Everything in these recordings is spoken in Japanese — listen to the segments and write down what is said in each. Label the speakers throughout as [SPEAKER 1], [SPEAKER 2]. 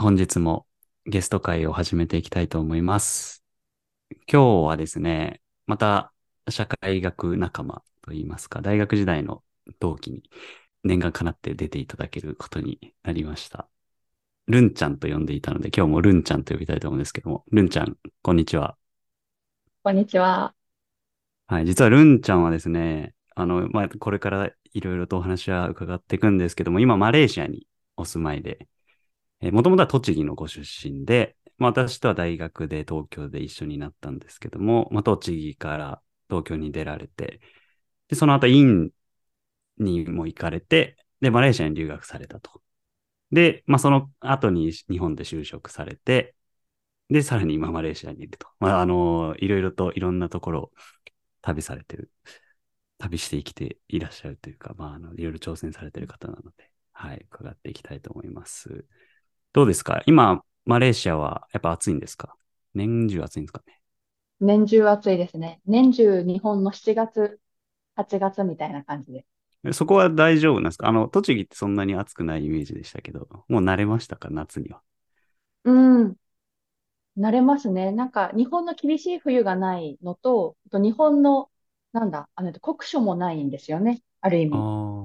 [SPEAKER 1] 本日もゲスト会を始めていきたいと思います。今日はですね、また社会学仲間といいますか、大学時代の同期に念願かなって出ていただけることになりました。ルンちゃんと呼んでいたので、今日もルンちゃんと呼びたいと思うんですけども、ルンちゃん、こんにちは。
[SPEAKER 2] こんにちは。
[SPEAKER 1] はい、実はルンちゃんはですね、あの、まあ、これからいろいろとお話は伺っていくんですけども、今、マレーシアにお住まいで、えもともとは栃木のご出身で、まあ、私とは大学で東京で一緒になったんですけども、まあ、栃木から東京に出られて、で、その後、院にも行かれて、で、マレーシアに留学されたと。で、まあ、その後に日本で就職されて、で、さらに今マレーシアにいると。まあ、あの、いろいろといろんなところを旅されてる、旅して生きていらっしゃるというか、まあ、あの、いろいろ挑戦されてる方なので、はい、伺っていきたいと思います。どうですか？今、マレーシアはやっぱ暑いんですか？年中暑いんですかね？
[SPEAKER 2] 年中暑いですね。年中日本の7月、8月みたいな感じで。
[SPEAKER 1] えそこは大丈夫なんですか？あの、栃木ってそんなに暑くないイメージでしたけど、もう慣れましたか？夏には。
[SPEAKER 2] うん。慣れますね。なんか日本の厳しい冬がないのと、あと日本の、なんだ、あの、酷暑もないんですよね。ある意味。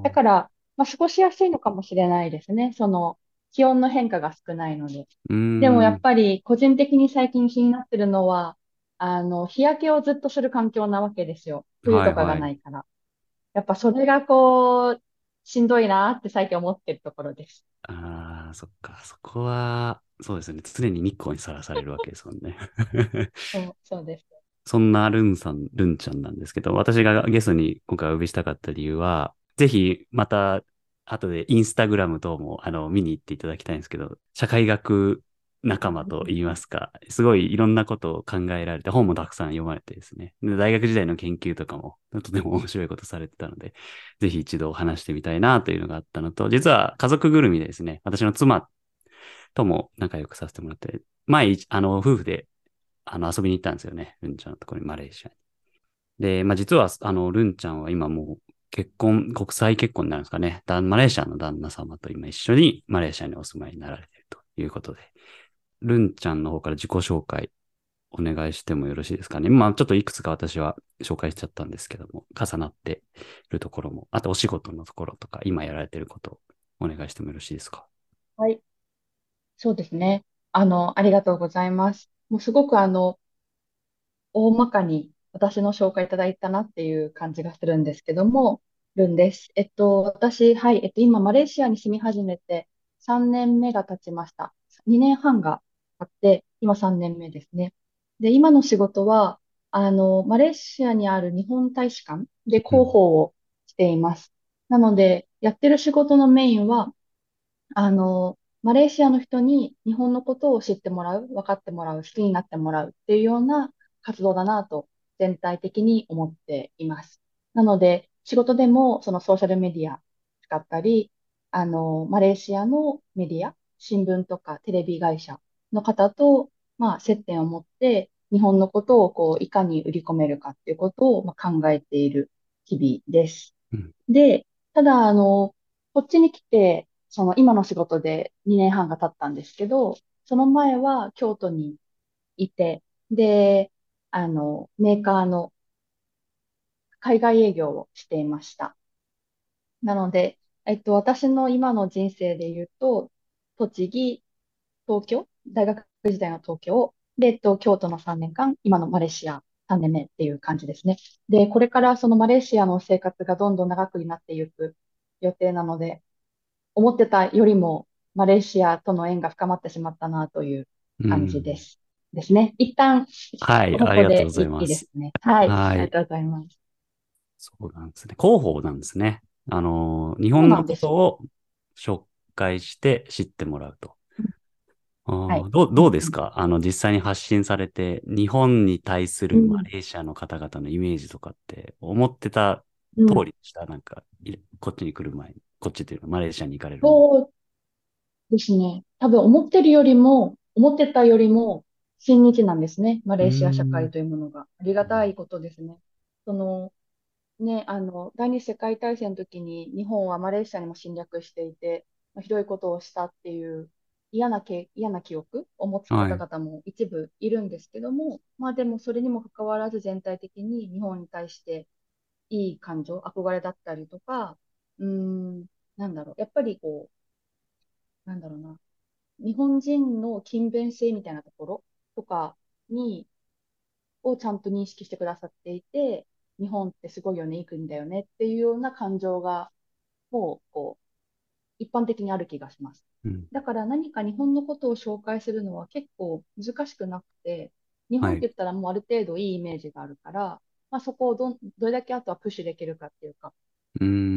[SPEAKER 2] だから、まあ、過ごしやすいのかもしれないですね。その、気温の変化が少ないので。でもやっぱり個人的に最近気になってるのは、あの、日焼けをずっとする環境なわけですよ。冬とかが
[SPEAKER 1] はいはい
[SPEAKER 2] ないから。やっぱそれがこう、しんどいなって最近思ってるところです。
[SPEAKER 1] ああ、そっか。そこは、そうですね。常に日光にさらされるわけですもんね。
[SPEAKER 2] そう、そうです。
[SPEAKER 1] そんなルンさん、ルンちゃんなんですけど、私がゲストに今回お呼びしたかった理由は、ぜひまた後でインスタグラム等もあの見に行っていただきたいんですけど、社会学仲間と言いますか、すごいいろんなことを考えられて、本もたくさん読まれてですね、大学時代の研究とかもとても面白いことされてたので、ぜひ一度話してみたいなというのがあったのと、実は家族ぐるみでですね、私の妻とも仲良くさせてもらって、前、あの、夫婦であの、遊びに行ったんですよね。ルンちゃんのところに、マレーシアに。で、まあ、実は、あの、ルンちゃんは今もう結婚、国際結婚になるんですかね。マレーシアの旦那様と今一緒にマレーシアにお住まいになられているということで、ルンちゃんの方から自己紹介お願いしてもよろしいですかね。まあ、ちょっといくつか私は紹介しちゃったんですけども、重なっているところも、あとお仕事のところとか、今やられていることをお願いしてもよろしいですか？
[SPEAKER 2] はい。そうですね。あの、ありがとうございます。もうすごくあの、大まかに私の紹介いただいたなっていう感じがするんですけども、ルンです。えっと、私、はい、えっと、今、マレーシアに住み始めて3年目が経ちました。2年半が経って、今3年目ですね。で、今の仕事は、あの、マレーシアにある日本大使館で広報をしています。なので、やってる仕事のメインは、あの、マレーシアの人に日本のことを知ってもらう、分かってもらう、好きになってもらうっていうような活動だなと全体的に思っています。なので、仕事でもそのソーシャルメディア使ったり、あの、マレーシアのメディア、新聞とかテレビ会社の方と、まあ、接点を持って、日本のことをこう、いかに売り込めるかっていうことを、まあ、考えている日々です。
[SPEAKER 1] うん
[SPEAKER 2] で、ただ、あの、こっちに来て、その今の仕事で2年半が経ったんですけど、その前は京都にいて、で、あの、メーカーの海外営業をしていました。なので、えっと、私の今の人生で言うと、栃木、東京、大学時代の東京、で、えっと、京都の3年間、今のマレーシア3年目っていう感じですね。で、これからそのマレーシアの生活がどんどん長くなっていく予定なので、思ってたよりもマレーシアとの縁が深まってしまったなという感じです。ですね。一旦、
[SPEAKER 1] はい、
[SPEAKER 2] ここ
[SPEAKER 1] ありがとう
[SPEAKER 2] で
[SPEAKER 1] ございます
[SPEAKER 2] いいです。ね。はい。
[SPEAKER 1] はい
[SPEAKER 2] ありがとうございます。
[SPEAKER 1] そうなんですね。広報なんですね。あの、日本のことを紹介して知ってもらうと。あー
[SPEAKER 2] はい
[SPEAKER 1] どうどうですか？あの、実際に発信されて、日本に対する
[SPEAKER 2] うん
[SPEAKER 1] マレーシアの方々のイメージとかって、思ってた
[SPEAKER 2] うん
[SPEAKER 1] 通りでした、なんか、いこっちに来る前に。こっちっていうのはマレーシアに行かれる。
[SPEAKER 2] そうですね。多分思ってるよりも、思ってたよりも親日なんですね。マレーシア社会というものが。ありがたいことですね。その、ね、あの、第二次世界大戦の時に日本はマレーシアにも侵略していて、まあひどいことをしたっていう嫌なけ、嫌な記憶を持つ方々も一部いるんですけども、まあでもそれにもかかわらず全体的に日本に対していい感情、憧れだったりとか、うん、なんだろう、やっぱりこう、なんだろうな、日本人の勤勉性みたいなところとかに、をちゃんと認識してくださっていて、日本ってすごいよね、いい国だよねっていうような感情が、もう、こう、一般的にある気がします。
[SPEAKER 1] うん。
[SPEAKER 2] だから何か日本のことを紹介するのは結構難しくなくて、日本
[SPEAKER 1] はい。
[SPEAKER 2] って言ったらもうある程度いいイメージがあるから、まあそこをどん、どれだけあとはプッシュできるかっていうか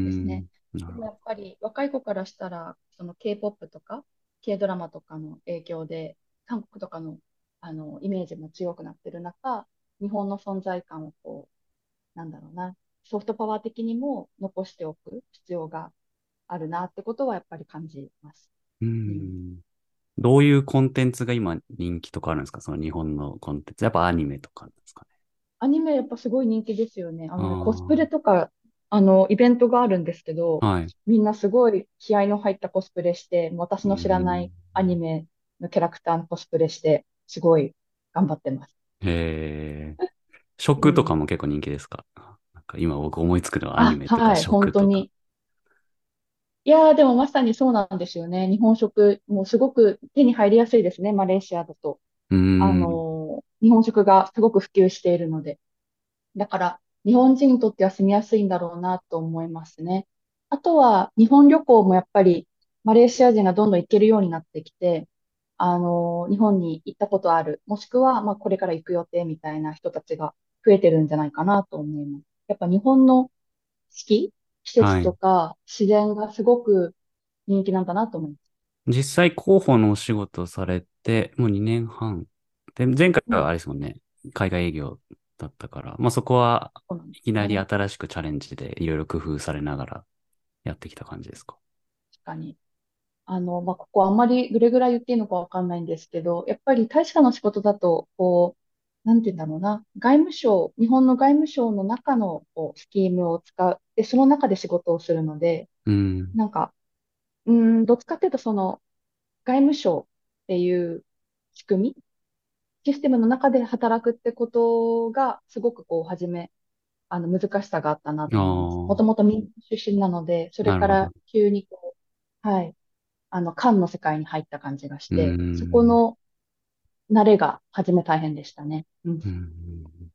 [SPEAKER 2] ですね。でもやっぱり若い子からしたら、その K-POP とか K ドラマとかの影響で、韓国とかの、あのイメージも強くなってる中、日本の存在感をこう、なんだろうな、ソフトパワー的にも残しておく必要があるなってことはやっぱり感じます。
[SPEAKER 1] う
[SPEAKER 2] ん。
[SPEAKER 1] ん。どういうコンテンツが今人気とかあるんですか？その日本のコンテンツ。やっぱアニメとかですかね？
[SPEAKER 2] アニメやっぱすごい人気ですよね。あのね、コスプ
[SPEAKER 1] あ
[SPEAKER 2] レとか、あの、イベントがあるんですけど、
[SPEAKER 1] あ。はい。
[SPEAKER 2] みんなすごい気合の入ったコスプレして、私
[SPEAKER 1] う
[SPEAKER 2] の知らない
[SPEAKER 1] ー
[SPEAKER 2] アニ
[SPEAKER 1] ん。
[SPEAKER 2] メのキャラクターのコスプレして、すごい頑張ってます。
[SPEAKER 1] へえ。
[SPEAKER 2] う
[SPEAKER 1] 食とか
[SPEAKER 2] ん。
[SPEAKER 1] も結構人気ですか？なんか今僕思いつくのはアニ
[SPEAKER 2] あ、
[SPEAKER 1] メとか
[SPEAKER 2] はい、本
[SPEAKER 1] 食とか。
[SPEAKER 2] 当に。いやー、でもまさにそうなんですよね。日本食、もうすごく手に入りやすいですね、マレーシアだと。
[SPEAKER 1] うー
[SPEAKER 2] あ
[SPEAKER 1] ん。
[SPEAKER 2] のー日本食がすごく普及しているので。だから、日本人にとっては住みやすいんだろうなと思いますね。あとは、日本旅行もやっぱり、マレーシア人がどんどん行けるようになってきて、あの、日本に行ったことある、もしくは、まあ、これから行く予定みたいな人たちが増えてるんじゃないかなと思います。やっぱ日本の四季、季節と
[SPEAKER 1] はい。
[SPEAKER 2] か自然がすごく人気なんだなと思います。
[SPEAKER 1] 実際広報のお仕事されて、もう2年半。で、前回
[SPEAKER 2] うん、
[SPEAKER 1] はあれですもんね。海外営業だったから。まあそこはいきなり。新しくチャレンジでいろいろ工夫されながらやってきた感じですか？
[SPEAKER 2] 確かに。あの、まあ、ここあんまりどれぐらい言っていいのかわかんないんですけど、やっぱり大使館の仕事だと、こう、なんて言うんだろうな、外務省、日本の外務省の中のこうスキームを使う、で、その中で仕事をするので、
[SPEAKER 1] うん。
[SPEAKER 2] なんか、うーん、どっちかっていうと、その、外務省っていう仕組み、システムの中で働くってことが、すごくこう、はじめ、あの、難しさがあったなと思います。も
[SPEAKER 1] あ
[SPEAKER 2] ともと民出身なので、それから
[SPEAKER 1] ど。
[SPEAKER 2] 急にこう、はい、あの、漢の世界に入った感じがし
[SPEAKER 1] う
[SPEAKER 2] て、そこ
[SPEAKER 1] ん。
[SPEAKER 2] の慣れが初め大変でしたね。うん。
[SPEAKER 1] うん。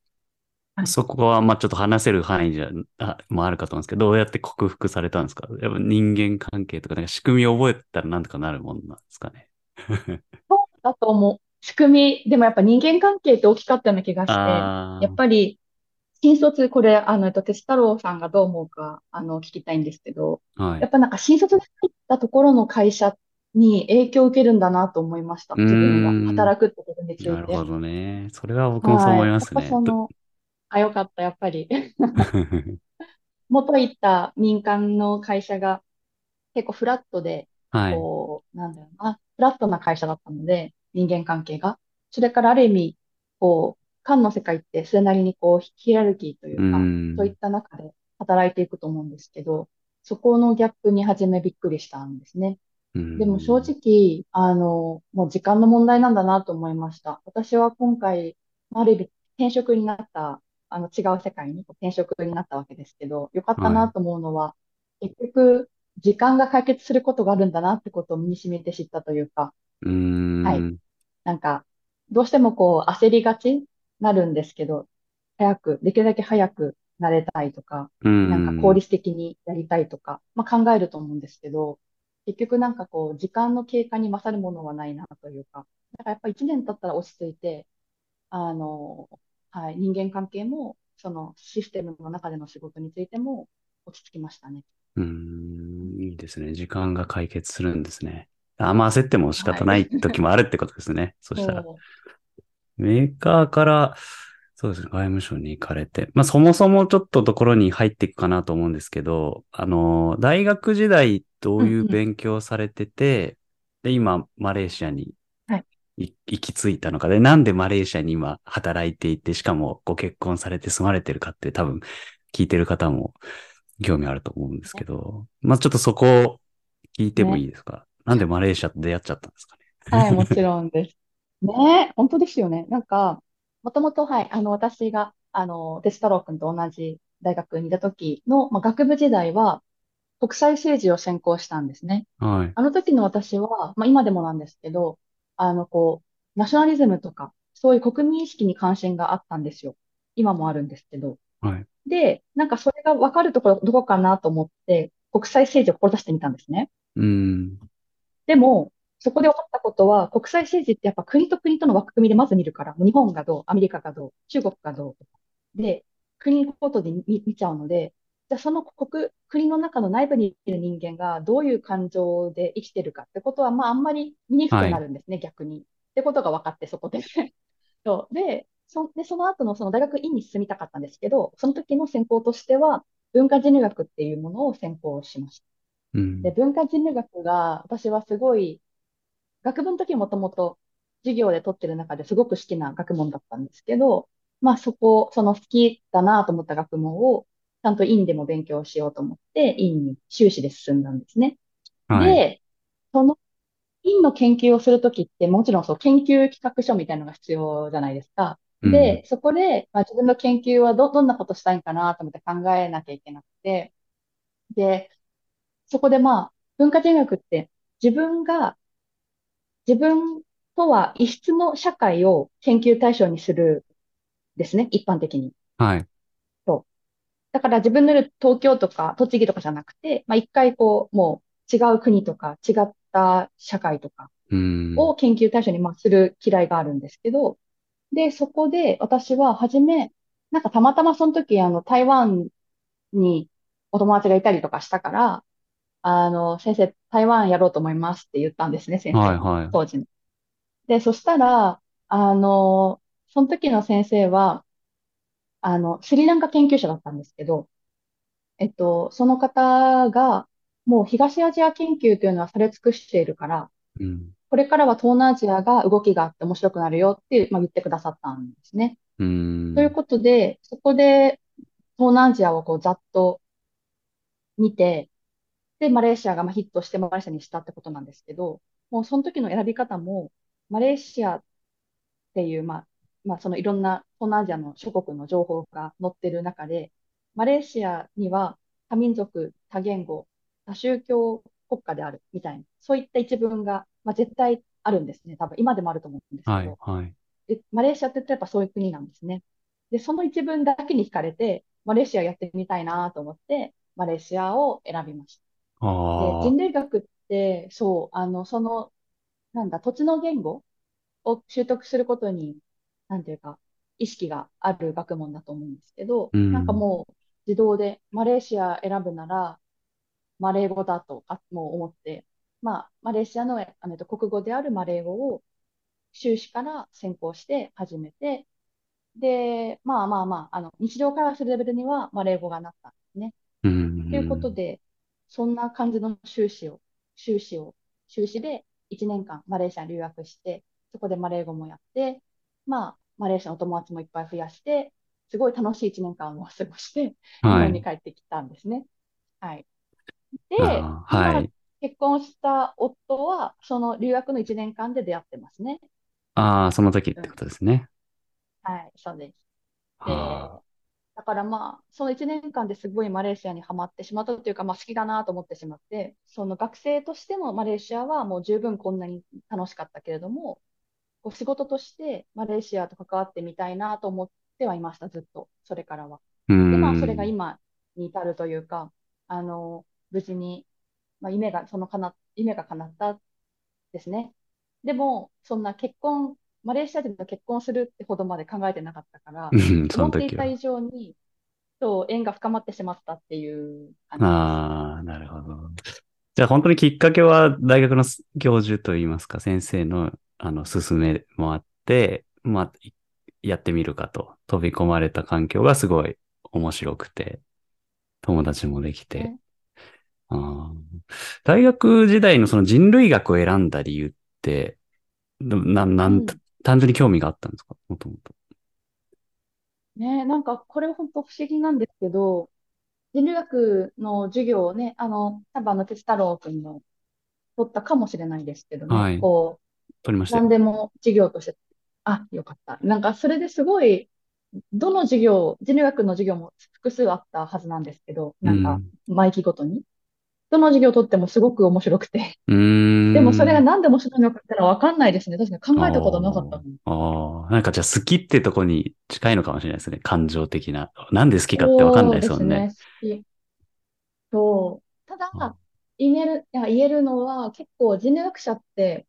[SPEAKER 2] はい。
[SPEAKER 1] そこは、まあちょっと話せる範囲じゃ、あ、もあるかと思うんですけど、どうやって克服されたんですか？やっぱ人間関係とか、なんか仕組みを覚えたらなんとかなるもんなんですかね？
[SPEAKER 2] そうだと思う。仕組み、でもやっぱ人間関係って大きかったような気がして、やっ
[SPEAKER 1] あ
[SPEAKER 2] ぱり、新卒、これ、あの、えっと、鉄太郎さんがどう思うか、あの、聞きたいんですけど、
[SPEAKER 1] あ、はい。
[SPEAKER 2] やっぱなんか新卒で入ったところの会社に影響を受けるんだなと思いました。自分が
[SPEAKER 1] ん。
[SPEAKER 2] 働くってことについて。
[SPEAKER 1] なるほどね。それは僕もそう
[SPEAKER 2] はい。
[SPEAKER 1] 思いま
[SPEAKER 2] やっぱ
[SPEAKER 1] すね。と
[SPEAKER 2] その、あ、よかった、やっぱり。元行った民間の会社が結構フラットで、
[SPEAKER 1] はい。
[SPEAKER 2] こう、なんだろうな、フラットな会社だったので、人間関係が。それからある意味、こう、官の世界ってそれなりにこう、ヒエラルキーといううか、そういっ
[SPEAKER 1] ん。
[SPEAKER 2] た中で働いていくと思うんですけど、そこのギャップに初めびっくりしたんですね。
[SPEAKER 1] う
[SPEAKER 2] でも正
[SPEAKER 1] ん。
[SPEAKER 2] 直、あの、もう時間の問題なんだなと思いました。私は今回、ある意味転職になった、あの違う世界に転職になったわけですけど、よかった
[SPEAKER 1] は。
[SPEAKER 2] ないと思うのは、結局、時間が解決することがあるんだなってことを身に染みて知ったというか、
[SPEAKER 1] う
[SPEAKER 2] はい。
[SPEAKER 1] ん。
[SPEAKER 2] なんか、どうしてもこう焦りがちになるんですけど、早く、できるだけ早くなれたいとか、
[SPEAKER 1] う
[SPEAKER 2] なんか効
[SPEAKER 1] ん。
[SPEAKER 2] 率的にやりたいとか、まあ考えると思うんですけど、結局なんかこう、時間の経過に勝るものはないなというか、だからやっぱ一年経ったら落ち着いて、あの、はい、人間関係も、そのシステムの中での仕事についても落ち着きましたね。
[SPEAKER 1] うん。いいですね。時間が解決するんですね。あんま焦っても仕
[SPEAKER 2] はい。
[SPEAKER 1] 方ない時もあるってことですね。そしたら。メーカーから、そうですね、外務省に行かれて。まあそもそもちょっとところに入っていくかなと思うんですけど、あの、大学時代どういう。勉強されてて、で、今、マレーシアに行き着いたのかで、なんでマレーシアに今働いていて、しかもご結婚されて住まれてるかって多分聞いてる方も興味あると思うんですけ
[SPEAKER 2] ね。
[SPEAKER 1] ど、まあちょっとそこを聞いてもい
[SPEAKER 2] ね。
[SPEAKER 1] いですか？なんでマレーシアと出会っちゃったんですかね？
[SPEAKER 2] はい、もちろんです。ねえ、本当ですよね。なんか、もともと、はい、あの、私が、あの、哲太郎君と同じ大学にいた時の、まあ、学部時代は、国際政治を専攻したんですね。
[SPEAKER 1] はい。
[SPEAKER 2] あの時の私は、まあ、今でもなんですけど、あの、こう、ナショナリズムとか、そういう国民意識に関心があったんですよ。今もあるんですけど。
[SPEAKER 1] はい。
[SPEAKER 2] で、なんかそれが分かるところどこかなと思って、国際政治を志してみたんですね。
[SPEAKER 1] うん。
[SPEAKER 2] でも、そこで思ったことは、国際政治ってやっぱ国と国との枠組みでまず見るから、日本がどう、アメリカがどう、中国がどうとか。で、国ごとで見、見ちゃうので、じゃあその国、国の中の内部にいる人間がどういう感情で生きてるかってことは、まああんまり見にくく
[SPEAKER 1] はい。
[SPEAKER 2] なるんですね、逆に。ってことが分かって、そこで。そうで、そ、で、その後のその大学院に進みたかったんですけど、その時の専攻としては、文化人類学っていうものを専攻しました。で、
[SPEAKER 1] うん。
[SPEAKER 2] 文化人類学が私はすごい学部の時もともと授業で取ってる中ですごく好きな学問だったんですけど、まあそこ、その好きだなと思った学問をちゃんと院でも勉強しようと思って院に修士で進んだんですね。
[SPEAKER 1] はい。
[SPEAKER 2] で、その院の研究をするときってもちろんそう研究企画書みたいなのが必要じゃないですか。
[SPEAKER 1] うん。
[SPEAKER 2] で、そこで、まあ、自分の研究はど、どんなことしたいんかなと思って考えなきゃいけなくて、で、そこでまあ文化人学って自分が自分とは異質の社会を研究対象にするですね、一般的に。
[SPEAKER 1] はい。
[SPEAKER 2] だから自分のいる東京とか栃木とかじゃなくて、まあ一回こう、もう違う国とか違った社会とか
[SPEAKER 1] うん。
[SPEAKER 2] を研究対象にまあする嫌いがあるんですけど、で、そこで私は初め、なんかたまたまその時あの台湾にお友達がいたりとかしたから、あの、先生、台湾やろうと思いますって言ったんですね、先
[SPEAKER 1] はい。はい。
[SPEAKER 2] 当時の。で、そしたら、あの、その時の先生は、あの、スリランカ研究者だったんですけど、えっと、その方が、もう東アジア研究というのはされ尽くしているから、
[SPEAKER 1] うん。
[SPEAKER 2] これからは東南アジアが動きがあって面白くなるよってまあ、言ってくださったんですね。
[SPEAKER 1] うん。
[SPEAKER 2] ということで、そこで東南アジアをこうざっと見て、で、マレーシアがまあヒットしてマレーシアにしたってことなんですけど、もうその時の選び方も、マレーシアっていう、まあ、まあ、そのいろんな東南アジアの諸国の情報が載ってる中で、マレーシアには多民族、多言語、多宗教国家であるみたいな、そういった一文が、まあ、絶対あるんですね。多分今でもあると思うんですけ
[SPEAKER 1] はい、
[SPEAKER 2] ど。
[SPEAKER 1] はい。
[SPEAKER 2] で、マレーシアって言ったらやっぱそういう国なんですね。で、その一文だけに惹かれて、マレーシアやってみたいなと思って、マレーシアを選びました。で。人類学って、そう、あの、その、なんだ、土地の言語を習得することに、なんていうか、意識がある学問だと思うんですけど、なんか
[SPEAKER 1] うん。
[SPEAKER 2] もう自動でマレーシア選ぶなら、マレー語だとあもう思って、まあ、マレーシアの、あの、国語であるマレー語を修士から専攻して始めて、で、まあまあまあ、あの、日常会話するレベルにはマレー語がなったんですね。
[SPEAKER 1] う
[SPEAKER 2] ということ
[SPEAKER 1] ん。
[SPEAKER 2] で、そんな感じの修士を、修士を、修士で1年間マレーシアに留学して、そこでマレー語もやって、まあ、マレーシアの友達もいっぱい増やして、すごい楽しい1年間を過ごして、日
[SPEAKER 1] はい。
[SPEAKER 2] 本に帰ってきたんですね。はい。で、
[SPEAKER 1] は
[SPEAKER 2] 今、
[SPEAKER 1] い。
[SPEAKER 2] 結婚した夫は、その留学の1年間で出会ってますね。
[SPEAKER 1] ああ、その時ってこ
[SPEAKER 2] うん。
[SPEAKER 1] とですね。
[SPEAKER 2] はい、そうです。で。だからまあ、その1年間ですごいマレーシアにはまってしまったというか、まあ好きだなと思ってしまって、その学生としてのマレーシアはもう十分こんなに楽しかったけれども、こう仕事としてマレーシアと関わってみたいなと思ってはいました、ずっと、それからは。
[SPEAKER 1] う
[SPEAKER 2] で、まあそれが
[SPEAKER 1] ん。
[SPEAKER 2] 今に至るというか、あの、無事に、まあ夢が、そのかな、夢が叶ったですね。でも、そんな結婚、マレーシア人と結婚するってほどまで考えてなかったから、思っていた以。上に、と縁が深まってしまったっていう感じ。
[SPEAKER 1] ああ、なるほど。じゃあ本当にきっかけは大学の教授といいますか、先生のあの勧めもあって、まあ、いやってみるかと飛び込まれた環境がすごい面白くて、友達もできて。
[SPEAKER 2] ね。
[SPEAKER 1] あー大学時代のその人類学を選んだ理由って、な、なん、
[SPEAKER 2] うん。
[SPEAKER 1] 単純に興味があったんですか？もともと。
[SPEAKER 2] ね、なんかこれ本当不思議なんですけど、人類学の授業をね、あの、多分あの、哲太郎君の取ったかもしれないですけどね、
[SPEAKER 1] はい。
[SPEAKER 2] こう、
[SPEAKER 1] 取りましたよ。
[SPEAKER 2] 何でも授業として、あ、よかった。なんかそれですごい、どの授業、人類学の授業も複数あったはずなんですけど、なんか、毎期ごとに。どの授業を取ってもすごく面白くて。でもそれが何で面白いのかってのはわかんないですね。確かに考えたことなかったの。
[SPEAKER 1] あーあー、なんかじゃあ好きってとこに近いのかもしれないですね。感情的な。なんで好きかってわかんないですもんね。
[SPEAKER 2] そうですね。そう。ただ、言える、いや、言えるのは結構人類学者って、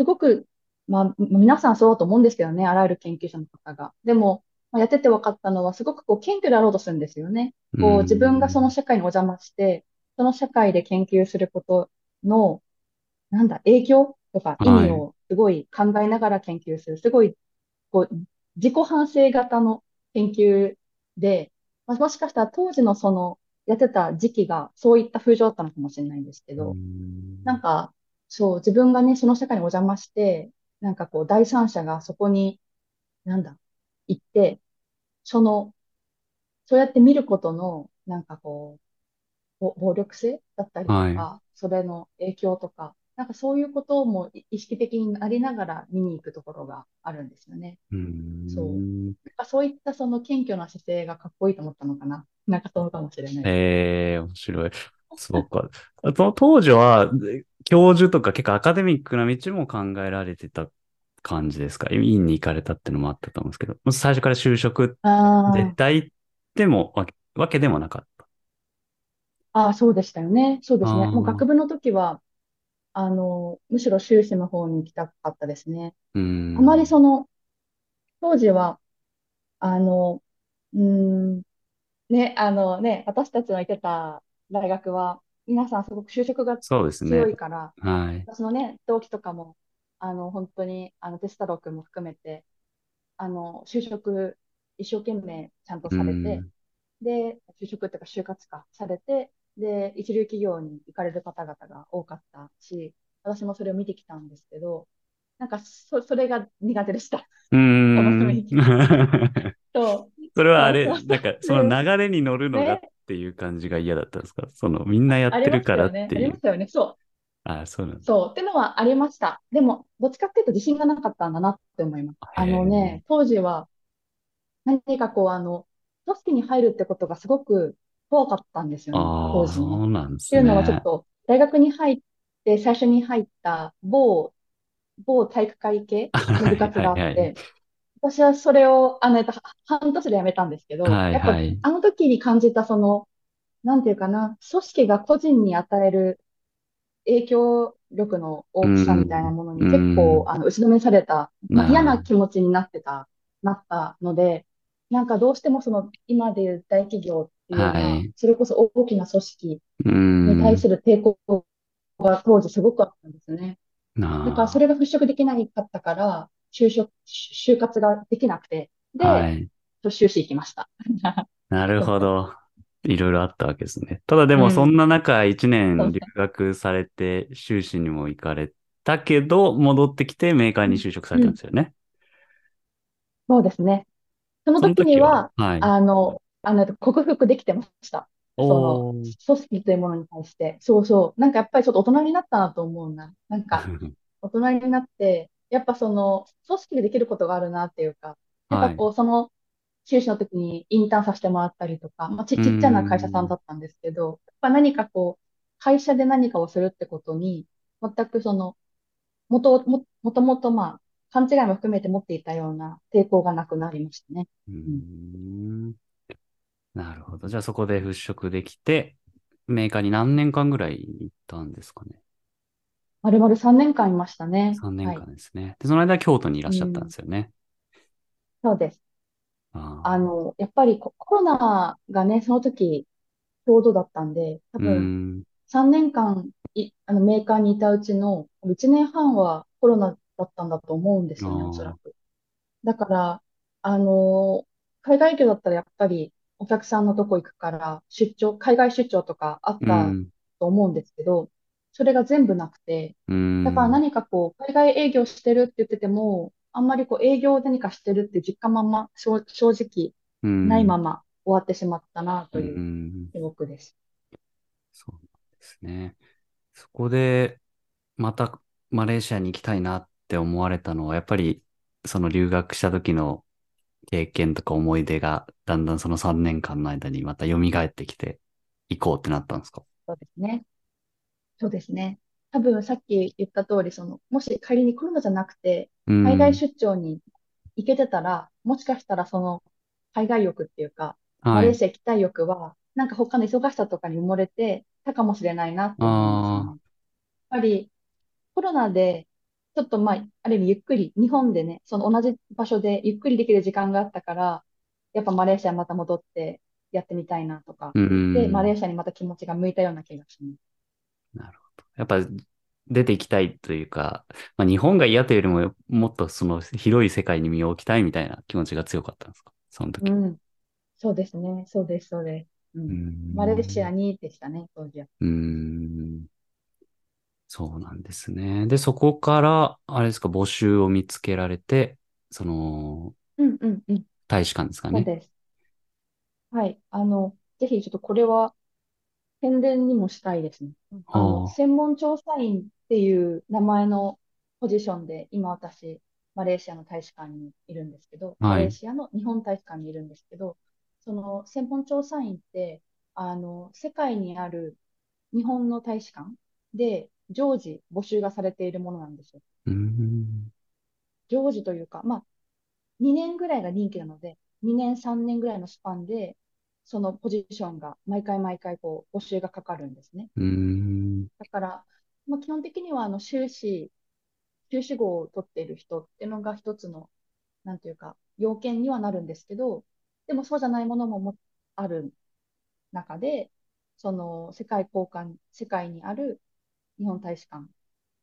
[SPEAKER 2] すごく、まあ、皆さんそうだと思うんですけどね、あらゆる研究者の方が。でも、まあ、やってて分かったのは、すごくこう謙虚であろうとするんですよね。こう自分がその社会にお邪魔して、その社会で研究することの、なんだ、影響とか意味をすごい考えながら研究する。すごい、こう、自己反省型の研究で、まあ、もしかしたら当時のその、やってた時期がそういった風潮だったのかもしれないんですけど、なんか、そう、自分がね、その社会にお邪魔して、なんかこう、第三者がそこに、なんだ、行って、その、そうやって見ることの、なんかこう、ぼ暴力性だったりと
[SPEAKER 1] はい
[SPEAKER 2] か、それの影響とか、なんかそういうことも意識的になりながら見に行くところがあるんですよね。
[SPEAKER 1] うーん
[SPEAKER 2] そうなんかそういったその謙虚な姿勢がかっこいいと思ったのかな。なんかそうかもしれない。
[SPEAKER 1] ええ面白い。そうか。あと当時は、教授とか結構アカデミックな道も考えられてた感じですか？院に行かれたってのもあったと思うんですけど、最初から就職
[SPEAKER 2] あ
[SPEAKER 1] 絶対でもわけわけでもなかった。
[SPEAKER 2] あ、ああ、そうでしたよね。そうですね。もう学部の時は、あの、むしろ修士の方に行きたかったですね。あまりその、当時は、あの、うーん、ね、あのね、私たちの行ってた大学は、皆さんすごく就職が
[SPEAKER 1] そうですね。
[SPEAKER 2] 強いから、
[SPEAKER 1] はい。
[SPEAKER 2] 私のね、同期とかも、あの、本当に、あの、テスタロウ君も含めて、あの、就職、一生懸命ちゃんとされて
[SPEAKER 1] うん、
[SPEAKER 2] で、就職っていうか就活かされて、で、一流企業に行かれる方々が多かったし、私もそれを見てきたんですけど、なんか、そ、それが苦手でした。
[SPEAKER 1] うーん。
[SPEAKER 2] この雰囲気。そ
[SPEAKER 1] れはあれ、なんか、その流れに乗るのがっ
[SPEAKER 2] ね
[SPEAKER 1] ていう感じが嫌だったんですか？その、みんなやってるから。っていう
[SPEAKER 2] ありまし。たよね。そう。
[SPEAKER 1] ああ、そうなんだ。
[SPEAKER 2] そう。ってのはありました。でも、どっちかっていうと自信がなかったんだなって思います。あのね、当時は、何かこう、あの、組織に入るってことがすごく怖かったんですよね、当時ね。
[SPEAKER 1] そうなんです
[SPEAKER 2] っていうのは
[SPEAKER 1] ね。
[SPEAKER 2] ちょっと、大学に入って、最初に入った某、某体育会系の部活があっ
[SPEAKER 1] はいはいはい
[SPEAKER 2] て、私はそれを、あの、えっと、半年で辞めたんですけど、
[SPEAKER 1] はい
[SPEAKER 2] やっぱ
[SPEAKER 1] はい。
[SPEAKER 2] あの時に感じたその、なんていうかな、組織が個人に与える影響力の大きさみたいなものに
[SPEAKER 1] うん
[SPEAKER 2] 結構、あの、打ちのめされた、まあ、嫌な気持ちになってた、なったので、なんかどうしてもその、今でいう大企業っていうような
[SPEAKER 1] はい、
[SPEAKER 2] それこそ大きな組織。に対する抵抗が当時すごくあったんですね。だからそれが払拭できなかったから、就職、就活ができなくて、で、
[SPEAKER 1] はい。
[SPEAKER 2] 修士行きました。
[SPEAKER 1] なるほど。いろいろあったわけですね。ただで
[SPEAKER 2] うん
[SPEAKER 1] もそんな中、一年留学されて、修士にも行かれたけど、戻ってきてメーカーに就職されたんですよね。
[SPEAKER 2] そうですね。その時には、
[SPEAKER 1] は？い。
[SPEAKER 2] あの、あの、克服できてました。その、組織というものに対して。そうそう。なんかやっぱりちょっと大人になったなと思うな。なんか、大人になって、やっぱその、組織でできることがあるなっていうか、やっぱこう、その、修士の時にインターンさせてもらったりとか、まあ、ち、ちっちゃな会社さんだったんですけど、やっぱ何かこう、会社で何かをするってことに、全くその、もと、も、もともとまあ、勘違いも含めて持っていたような抵抗がなくなりましたね。
[SPEAKER 1] うーんなるほど。じゃあそこで払拭できて、メーカーに何年間ぐらい行ったんですかね？
[SPEAKER 2] 丸々3年間いましたね。
[SPEAKER 1] 3年
[SPEAKER 2] はい。
[SPEAKER 1] 間ですね。で、その間京都にいらっしゃったんですよね。
[SPEAKER 2] そうです。
[SPEAKER 1] あ
[SPEAKER 2] あの、やっぱりココロナがね、その時、ちょうどだったんで、多分、
[SPEAKER 1] ん。
[SPEAKER 2] 3年間い、あのメーカーにいたうちの1年半はコロナだったんだと思うんですよね、おそらく。だから、あの海外業だったらやっぱりお客さんのとこ行くから、出張、海外出張とかあっ
[SPEAKER 1] う
[SPEAKER 2] た
[SPEAKER 1] ん。
[SPEAKER 2] と思うんですけど、それが全部なくて。だから何かこう、海外営業してるって言ってても、あんまりこう営業で何かしてるって実感まんま、正正直
[SPEAKER 1] うん
[SPEAKER 2] ないまま終わってしまったなと
[SPEAKER 1] う
[SPEAKER 2] いうん記憶です。
[SPEAKER 1] そうなんですね。そこで、またマレーシアに行きたいなっって思われたのは、やっぱりその留学した時の経験とか思い出がだんだんその3年間の間にまた蘇ってきて行こうってなったんですか？
[SPEAKER 2] そうですね。そうですね。多分さっき言った通り、その、もし仮にコロナじゃなくて、
[SPEAKER 1] う
[SPEAKER 2] 海外
[SPEAKER 1] ん。
[SPEAKER 2] 出張に行けてたら、もしかしたらその海外欲っていうか、マ
[SPEAKER 1] はい。
[SPEAKER 2] レーシア行きたい欲は、なんか他の忙しさとかに埋もれてたかもしれないなって思いますね。やっぱりコロナで、ちょっとまあ、ある意味ゆっくり、日本でね、その同じ場所でゆっくりできる時間があったから、やっぱマレーシアまた戻ってやってみたいなとか、
[SPEAKER 1] う
[SPEAKER 2] で、マレー
[SPEAKER 1] ん。
[SPEAKER 2] シアにまた気持ちが向いたような気がします。
[SPEAKER 1] なるほど。やっぱ出ていきたいというか、まあ、日本が嫌というよりも、もっとその広い世界に身を置きたいみたいな気持ちが強かったんですか？その時。
[SPEAKER 2] うん。そうですね。そうです、そうです。うん。マレーシア
[SPEAKER 1] ん。
[SPEAKER 2] にでしたね、当時は。
[SPEAKER 1] うーん。そうなんですね。で、そこから、あれですか、募集を見つけられて、その、
[SPEAKER 2] うんうんうん。
[SPEAKER 1] 大使館ですかね？
[SPEAKER 2] そうです。はい。あの、ぜひちょっとこれは宣伝にもしたいですね。あの、
[SPEAKER 1] は
[SPEAKER 2] 専門調査員っていう名前のポジションで、今私、マレーシアの大使館にいるんですけど。マレーシアの日本大使館にいるんですけど、その専門調査員って、あの、世界にある日本の大使館で常時募集がされているものなんですよ。
[SPEAKER 1] うーん。
[SPEAKER 2] 常時というか、まあ、2年ぐらいが任期なので、2年、3年ぐらいのスパンで、そのポジションが毎回毎回こう募集がかかるんですね。だから、まあ、基本的にはあの修士、修士号を取っている人っていうのが一つの、なんていうか、要件にはなるんですけど、でもそうじゃないものももある中で、その世界交換、世界にある日本大使館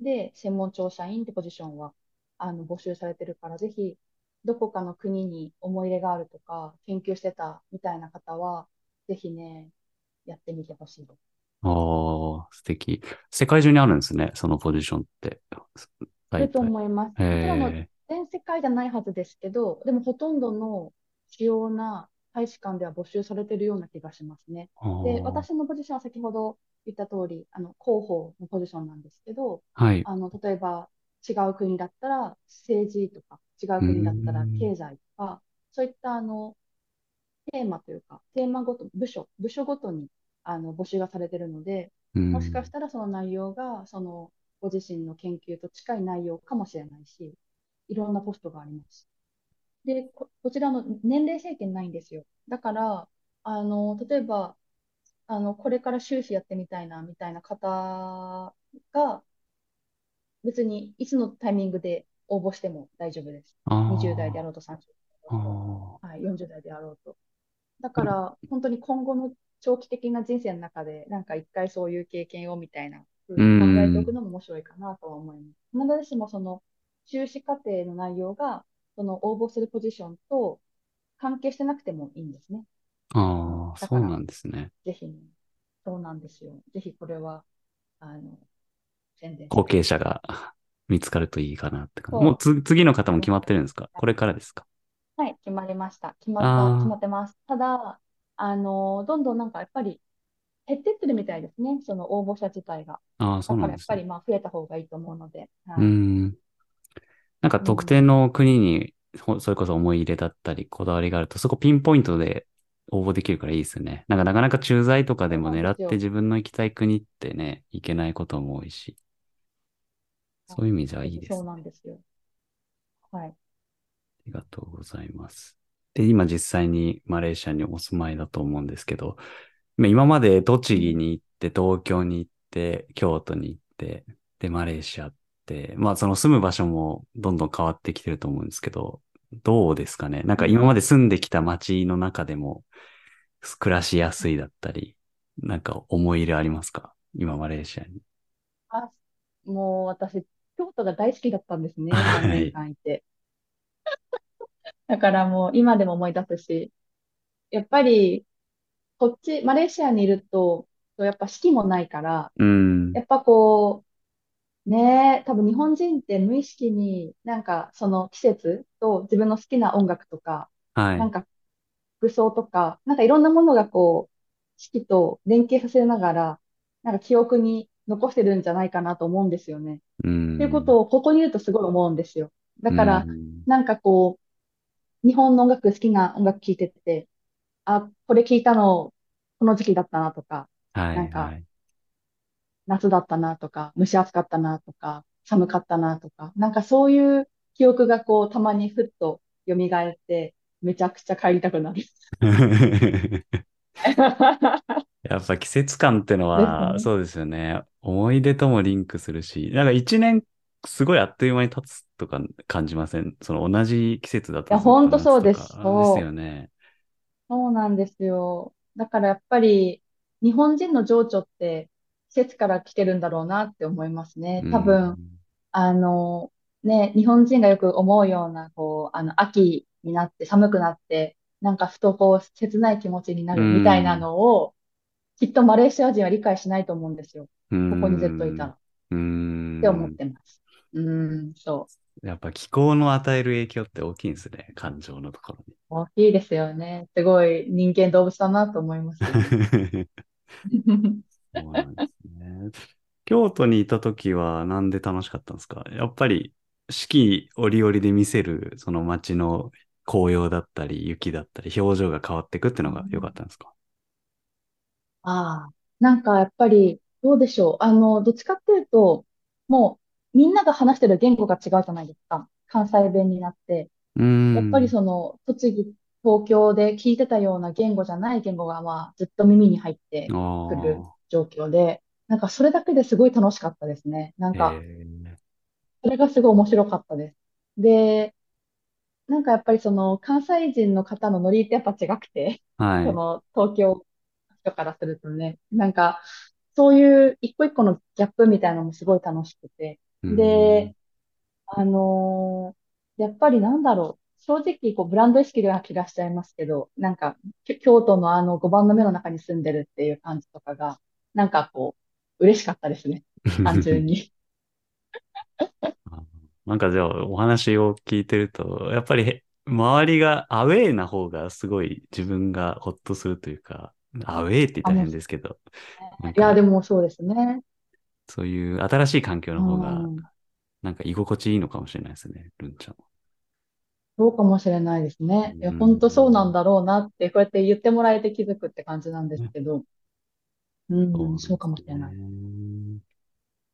[SPEAKER 2] で専門調査員ってポジションはあの募集されてるから、ぜひどこかの国に思い入れがあるとか、研究してたみたいな方は、ぜひね、やってみてほしいです。
[SPEAKER 1] ああ、素敵。世界中にあるんですね、そのポジションって。
[SPEAKER 2] あると。思います。もち。全世界じゃないはずですけど、でもほとんどの主要な大使館では募集されているような気がしますね。
[SPEAKER 1] あ
[SPEAKER 2] で、
[SPEAKER 1] あ、
[SPEAKER 2] 私のポジションは先ほど言った通り、あの広報のポジションなんですけど、
[SPEAKER 1] はい。
[SPEAKER 2] あの例えば違う国だったら政治とか、違う国だったら
[SPEAKER 1] ん。
[SPEAKER 2] 経済とか、そういったあのテーマというか、テーマごと、部署、部署ごとにあの募集がされているので、
[SPEAKER 1] う
[SPEAKER 2] もしか
[SPEAKER 1] ん。
[SPEAKER 2] したらその内容が、そのご自身の研究と近い内容かもしれないし、いろんなポストがあります。で、こ、こちらの年齢制限ないんですよ。だから、あの、例えば、あの、これから修士やってみたいな、みたいな方が、別にいつのタイミングで応募しても大丈夫です。20代であ
[SPEAKER 1] あ
[SPEAKER 2] ろうと30代であ
[SPEAKER 1] あ、
[SPEAKER 2] ろうと。はい、40代であろうと。だから、本当に今後の長期的な人生の中で、なんか一回そういう経験をみたいな考えておく
[SPEAKER 1] ん。
[SPEAKER 2] のも面白いかなとは思います。必ずしもその修士課程の内容が、その応募するポジションと関係してなくてもいいんですね。うん、
[SPEAKER 1] ああ、そうなんですね。
[SPEAKER 2] ぜひね、そうなんですよ。ぜひこれは、あの、宣伝し
[SPEAKER 1] 後。継者が見つかるといいかなって感じ。もう
[SPEAKER 2] そ
[SPEAKER 1] つ、次の方
[SPEAKER 2] う。
[SPEAKER 1] も決まってるんですか？これからですか？
[SPEAKER 2] はい、決まりました。決まった、決
[SPEAKER 1] あ
[SPEAKER 2] まってます。ただ、あの、どんどんなんかやっぱり減ってってるみたいですね。その応募者自体が。
[SPEAKER 1] あ、ああ、そ
[SPEAKER 2] だ
[SPEAKER 1] うなんですね。
[SPEAKER 2] からやっぱりまあ増えた方がいいと思うので。
[SPEAKER 1] うー
[SPEAKER 2] はい。
[SPEAKER 1] ん。なんか
[SPEAKER 2] うん。
[SPEAKER 1] 特定の国に、ほそれこそ思い入れだったり、こだわりがあると、そこピンポイントで応募できるからいいですよね。なんかなかなか駐在とかで
[SPEAKER 2] そう
[SPEAKER 1] も狙って
[SPEAKER 2] なんですよ。
[SPEAKER 1] 自分の行きたい国ってね、行けないことも多いし、
[SPEAKER 2] はい
[SPEAKER 1] そういう意味じゃいいですね。
[SPEAKER 2] なんですよ。はい。
[SPEAKER 1] ありがとうございます。で、今実際にマレーシアにお住まいだと思うんですけど、まあ今まで栃木
[SPEAKER 2] うん。
[SPEAKER 1] に行って、東京に行って、京都に行って、で、マレーシアって、まあその住む場所もどんどん変わってきてると思うんですけど、どうですかね？なんか今
[SPEAKER 2] うん。
[SPEAKER 1] まで住んできた街の中でも暮らしやすいだったり、なんか思い入れありますか？今マレーシアに。
[SPEAKER 2] あ、もう私、京都が大好きだったんですね。3年
[SPEAKER 1] はい。
[SPEAKER 2] 間いて。だからもう今でも思い出すし、やっぱりこっち、マレーシアにいると、やっぱ四季もないから、
[SPEAKER 1] うん。
[SPEAKER 2] やっぱこう、ねえ、多分日本人って無意識になんかその季節と自分の好きな音楽とか、
[SPEAKER 1] はい。
[SPEAKER 2] なんか服装とか、なんかいろんなものがこう、四季と連携させながら、なんか記憶に残してるんじゃないかなと思うんですよね。
[SPEAKER 1] う
[SPEAKER 2] っていうこ
[SPEAKER 1] ん。
[SPEAKER 2] とをここに言うとすごい思うんですよ。だ
[SPEAKER 1] う
[SPEAKER 2] から、
[SPEAKER 1] ん。
[SPEAKER 2] なんかこう、日本の音楽好きな音楽聴いてて、あ、これ聴いたの、この時期だったなとか、なんか、
[SPEAKER 1] はいはい。
[SPEAKER 2] 夏だったなとか、蒸し暑かったなとか、寒かったなとか、なんかそういう記憶がこう、たまにふっと蘇って、めちゃくちゃ帰りたくなる。
[SPEAKER 1] やっぱ季節感ってのは、
[SPEAKER 2] ね。い
[SPEAKER 1] そうですよね。思い出ともリンクするし、なんか一年すごいあっという間に経つとか感じません？その同じ季節だと
[SPEAKER 2] や、
[SPEAKER 1] ずっと
[SPEAKER 2] ほんと
[SPEAKER 1] 夏とか。
[SPEAKER 2] そうです。
[SPEAKER 1] あです。よね。
[SPEAKER 2] そうなんですよ。だからやっぱり、日本人の情緒って季節から来てるんだろうなって思いますね。
[SPEAKER 1] う
[SPEAKER 2] 多分、
[SPEAKER 1] ん。
[SPEAKER 2] あの、ね、日本人がよく思うような、こう、あの、秋になって寒くなって、なんかふとこう、切ない気持ちにな
[SPEAKER 1] う
[SPEAKER 2] るみたいな
[SPEAKER 1] ん。
[SPEAKER 2] のを、きっとマレーシア人は理解しないと思うんですよ。
[SPEAKER 1] う
[SPEAKER 2] ここにずっといた
[SPEAKER 1] ん。
[SPEAKER 2] ら。っ
[SPEAKER 1] う
[SPEAKER 2] て思っ
[SPEAKER 1] ん。
[SPEAKER 2] てます。うーん、そ
[SPEAKER 1] やっぱ気候の与える影響って大きいんですね。感情のところに。
[SPEAKER 2] う。大きいですよね。すごい人間動物だなと思いますよね。
[SPEAKER 1] そうなんですね。京都にいた時はなんで楽しかったんですか？やっぱり四季折々で見せるその街の紅葉だったり雪だったり表情が変わっていくっていうのが良かったんですか？
[SPEAKER 2] ああ、なんかやっぱり、どうでしょう。あの、どっちかっていうと、もう、みんなが話してる言語が違うじゃないですか。関西弁になって。
[SPEAKER 1] うー
[SPEAKER 2] やっぱり
[SPEAKER 1] ん。
[SPEAKER 2] その、栃木、東京で聞いてたような言語じゃない言語が、まあ、ずっと耳に入ってくる
[SPEAKER 1] あ
[SPEAKER 2] 状況で、なんかそれだけですごい楽しかったですね。なん
[SPEAKER 1] あ、
[SPEAKER 2] か、
[SPEAKER 1] ええ
[SPEAKER 2] それがすごい面白かったです。で、なんかやっぱりその、関西人の方のノリってやっぱ違くて、
[SPEAKER 1] はい。
[SPEAKER 2] その、東京の人からするとね、なんか、そういう一個一個のギャップみたいなのもすごい楽しくて。で、あのーやっぱりなんだろう。正直、こう、ブランド意識では気がしちゃいますけど、なんか、き京都のあの5番の目の中に住んでるっていう感じとかが、なんかこう、嬉しかったですね。単純に。
[SPEAKER 1] あなんかじゃあお話を聞いてると、やっぱりへ周りがアウェーな方がすごい自分がほっとするというか、アウェーって言った
[SPEAKER 2] あ、
[SPEAKER 1] ら
[SPEAKER 2] もう、
[SPEAKER 1] 変ですけど、
[SPEAKER 2] いや、
[SPEAKER 1] か
[SPEAKER 2] でもそうですね。
[SPEAKER 1] そういう新しい環境
[SPEAKER 2] う
[SPEAKER 1] の方が
[SPEAKER 2] ん。
[SPEAKER 1] なんか居心地いいのかもしれないですね、ルンちゃんは。
[SPEAKER 2] そうかもしれないです
[SPEAKER 1] う
[SPEAKER 2] ね。いや、本当そうなん
[SPEAKER 1] ん。
[SPEAKER 2] だろうなって、こうやって言ってもらえて気づくって感じなんですけど、うん、そうか
[SPEAKER 1] そうです
[SPEAKER 2] もしれない。
[SPEAKER 1] ね。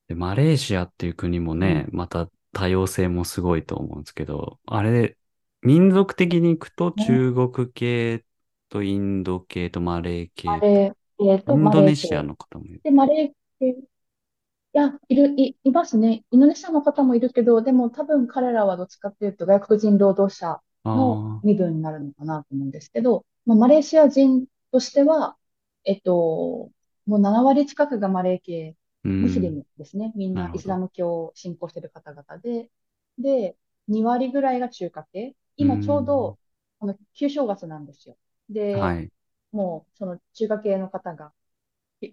[SPEAKER 1] で、マレーシアっていう国も
[SPEAKER 2] うん。
[SPEAKER 1] ね、また多様性もすごいと思うんですけど、あれ、民族的に行くと
[SPEAKER 2] ね、
[SPEAKER 1] 中国系とインド系とマレー系と、
[SPEAKER 2] マレー系と
[SPEAKER 1] イン
[SPEAKER 2] マ
[SPEAKER 1] ドネシア。の方もいる。
[SPEAKER 2] で、マレー系、いや、いる、い、いますね。インドネシアの方もいるけど、でも多分彼らはどっちかっていうと外国人労働者の
[SPEAKER 1] ああ、
[SPEAKER 2] 身分になるのかなと思うんですけど、まあ、マレーシア人としては、えっと、もう7割近くがマレー系、
[SPEAKER 1] う
[SPEAKER 2] ムスリ
[SPEAKER 1] ん、
[SPEAKER 2] ムですね。みん
[SPEAKER 1] な
[SPEAKER 2] イスラム教を信仰している方々で、で、2割ぐらいが中華系。
[SPEAKER 1] う
[SPEAKER 2] 今ちょう
[SPEAKER 1] ん、
[SPEAKER 2] ど、この旧正月なんですよ。で、
[SPEAKER 1] はい。
[SPEAKER 2] もうその中華系の方が